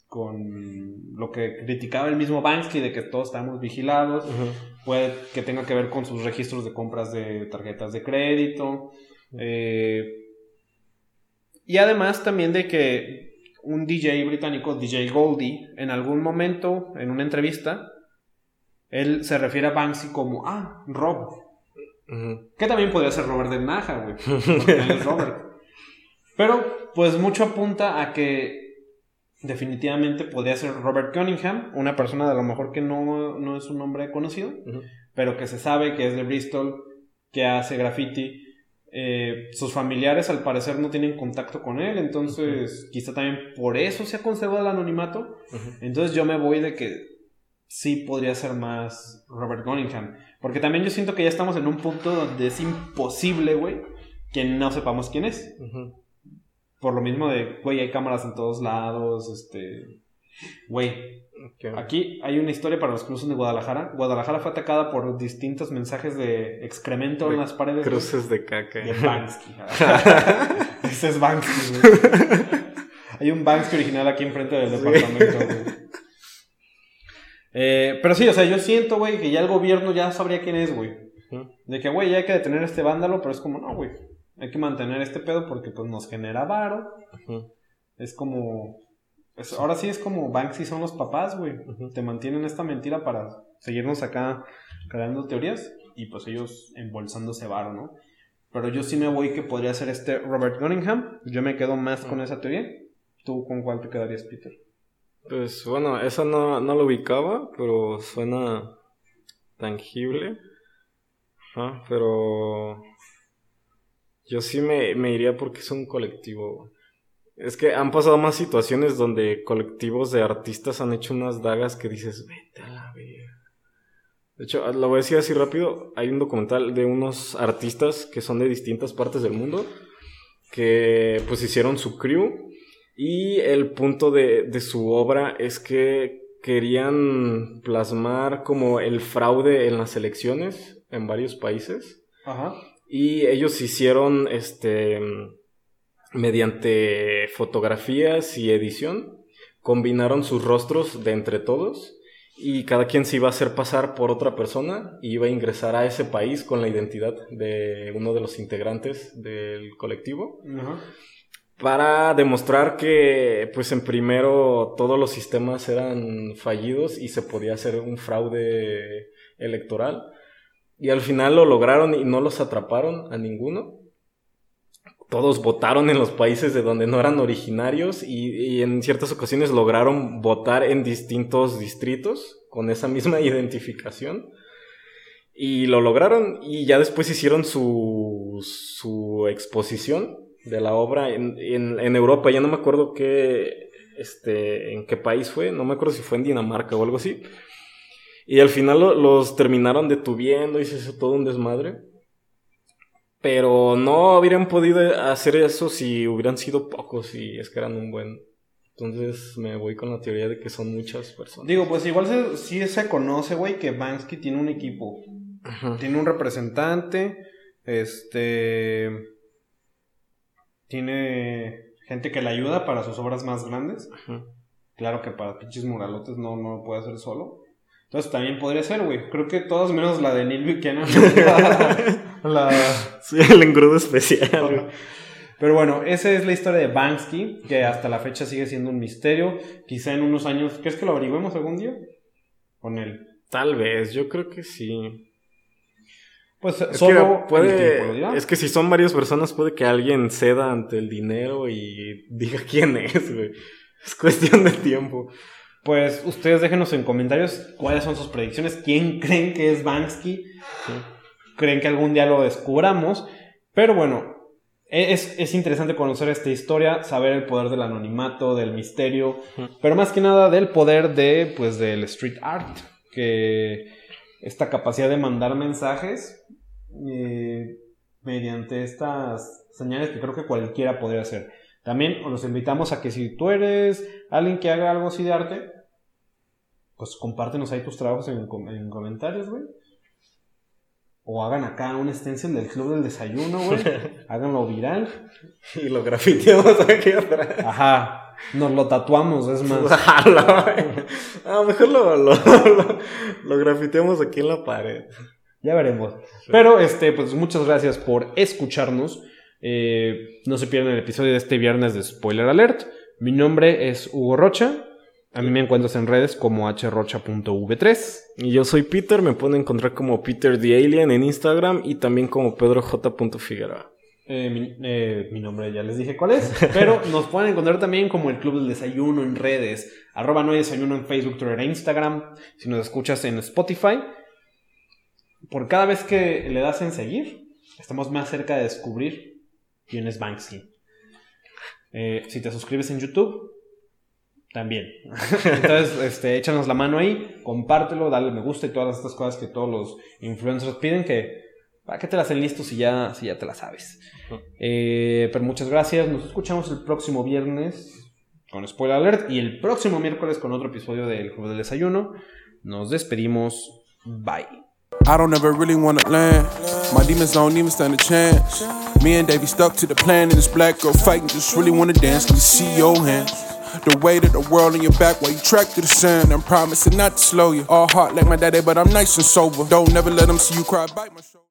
Speaker 1: con lo que criticaba el mismo Banksy de que todos estamos vigilados, puede que tenga que ver con sus registros de compras de tarjetas de crédito, eh, y además también de que un DJ británico, DJ Goldie, en algún momento, en una entrevista, él se refiere a Banksy como, ah, Rob. Que también podría ser Robert de Naja, güey. es Robert. Pero, pues mucho apunta a que definitivamente podría ser Robert Cunningham, una persona de a lo mejor que no, es un nombre conocido, pero que se sabe que es de Bristol, que hace graffiti. Eh, sus familiares al parecer no tienen contacto con él, entonces quizá también por eso se ha conservado el anonimato. Entonces yo me voy de que sí podría ser más Robert Cunningham, porque también yo siento que ya estamos en un punto donde es imposible, güey, que no sepamos quién es. Por lo mismo de, güey, hay cámaras en todos lados, este... Güey, aquí hay una historia para los cruces de Guadalajara. Guadalajara fue atacada por distintos mensajes de excremento en las paredes.
Speaker 2: Cruces de caca.
Speaker 1: De Banksy. Ese es Banksy, hay un Banksy original aquí enfrente del departamento, güey. Eh, pero sí, o sea, yo siento, güey, que ya el gobierno ya sabría quién es, güey. De que, güey, ya hay que detener a este vándalo, pero es como, no, güey. Hay que mantener este pedo porque pues nos genera varo. Es como... ahora sí es como Banksy son los papás, güey. Te mantienen esta mentira para seguirnos acá creando teorías y pues ellos embolsándose varo, ¿no? Pero yo sí me voy que podría ser este Robert Cunningham. Yo me quedo más con esa teoría. ¿Tú con cuál te quedarías, Peter?
Speaker 2: Pues bueno, esa no, no lo ubicaba, pero suena tangible. pero yo sí me, iría porque es un colectivo. Es que han pasado más situaciones donde colectivos de artistas han hecho unas dagas que dices, vete a la verga. De hecho, lo voy a decir así rápido. Hay un documental de unos artistas que son de distintas partes del mundo que pues hicieron su crew y el punto de, de su obra es que querían plasmar como el fraude en las elecciones en varios países. Ajá. Y ellos hicieron, este, mediante fotografías y edición, combinaron sus rostros de entre todos y cada quien se iba a hacer pasar por otra persona y iba a ingresar a ese país con la identidad de uno de los integrantes del colectivo. Para demostrar que, pues en primero, todos los sistemas eran fallidos y se podía hacer un fraude electoral. Y al final lo lograron y no los atraparon a ninguno. Todos votaron en los países de donde no eran originarios y, en ciertas ocasiones lograron votar en distintos distritos con esa misma identificación. Y lo lograron y ya después hicieron su, su exposición de la obra en, en, Europa. Ya no me acuerdo qué, este, en qué país fue, no me acuerdo si fue en Dinamarca o algo así y al final los terminaron detuviendo y se hizo todo un desmadre. Pero no habrían podido hacer eso si hubieran sido pocos y es que eran un buen. Entonces me voy con la teoría de que son muchas personas.
Speaker 1: Digo, pues igual sí se conoce, güey, que Banksy tiene un equipo Tiene un representante, este... Tiene gente que le ayuda para sus obras más grandes. Claro que para pinches muralotes no, no lo puede hacer solo. Entonces también podría ser, güey. Creo que todas menos la de Neil Buchanan.
Speaker 2: la... Sí, el engrudo especial.
Speaker 1: Pero bueno, esa es la historia de Banksy, que hasta la fecha sigue siendo un misterio. Quizá en unos años, ¿crees que lo averigüemos algún día? Con él.
Speaker 2: Tal vez, yo creo que sí.
Speaker 1: Pues es solo
Speaker 2: que puede, es que si son varias personas puede que alguien ceda ante el dinero y diga quién es, güey. Es cuestión de tiempo.
Speaker 1: Pues ustedes déjenos en comentarios cuáles son sus predicciones, quién creen que es Banksy, creen que algún día lo descubramos, pero bueno, e-, es, interesante conocer esta historia, saber el poder del anonimato, del misterio, pero más que nada del poder de, pues, del street art, que esta capacidad de mandar mensajes eh, mediante estas señales que creo que cualquiera podría hacer. También los invitamos a que si tú eres alguien que haga algo así de arte, pues compártenos ahí tus trabajos en, en comentarios, güey. O hagan acá una extensión del club del desayuno, güey. Háganlo viral.
Speaker 2: Y lo grafiteamos aquí atrás.
Speaker 1: Ajá. Nos lo tatuamos, es más.
Speaker 2: ah, mejor lo, lo, lo, grafiteamos aquí en la pared.
Speaker 1: Ya veremos. Pero, este, pues muchas gracias por escucharnos. Eh, no se pierdan el episodio de este viernes de Spoiler Alert. Mi nombre es Hugo Rocha. A mí me encuentras en redes como hrocha.v3.
Speaker 2: Y yo soy Peter, me pueden encontrar como Peter the Alien en Instagram y también como pedroj.figueroa.
Speaker 1: Eh, mi, eh, mi, nombre ya les dije cuál es, pero nos pueden encontrar también como el Club del Desayuno en redes, arroba no hay desayuno en Facebook, Twitter e Instagram, si nos escuchas en Spotify. Por cada vez que le das en seguir, estamos más cerca de descubrir quién es Banksy. Eh, si te suscribes en YouTube, también. Entonces, este, échanos la mano ahí, compártelo, dale me gusta y todas estas cosas que todos los influencers piden que... ¿Para qué te las hacen listos si ya, si ya te las sabes? Eh, pero muchas gracias. Nos escuchamos el próximo viernes con Spoiler Alert y el próximo miércoles con otro episodio del Club del Desayuno. Nos despedimos. Bye. I don't ever really wanna land. My demons don't even stand a chance. Me and Davey stuck to the plan, and this black girl fighting just really wanna dance. Can you see your hands? The weight of the world on your back while you track to the sand. I'm promising not to slow you. All heart like my daddy, but I'm nice and sober. Don't never let them see you cry. Bite my shoulder.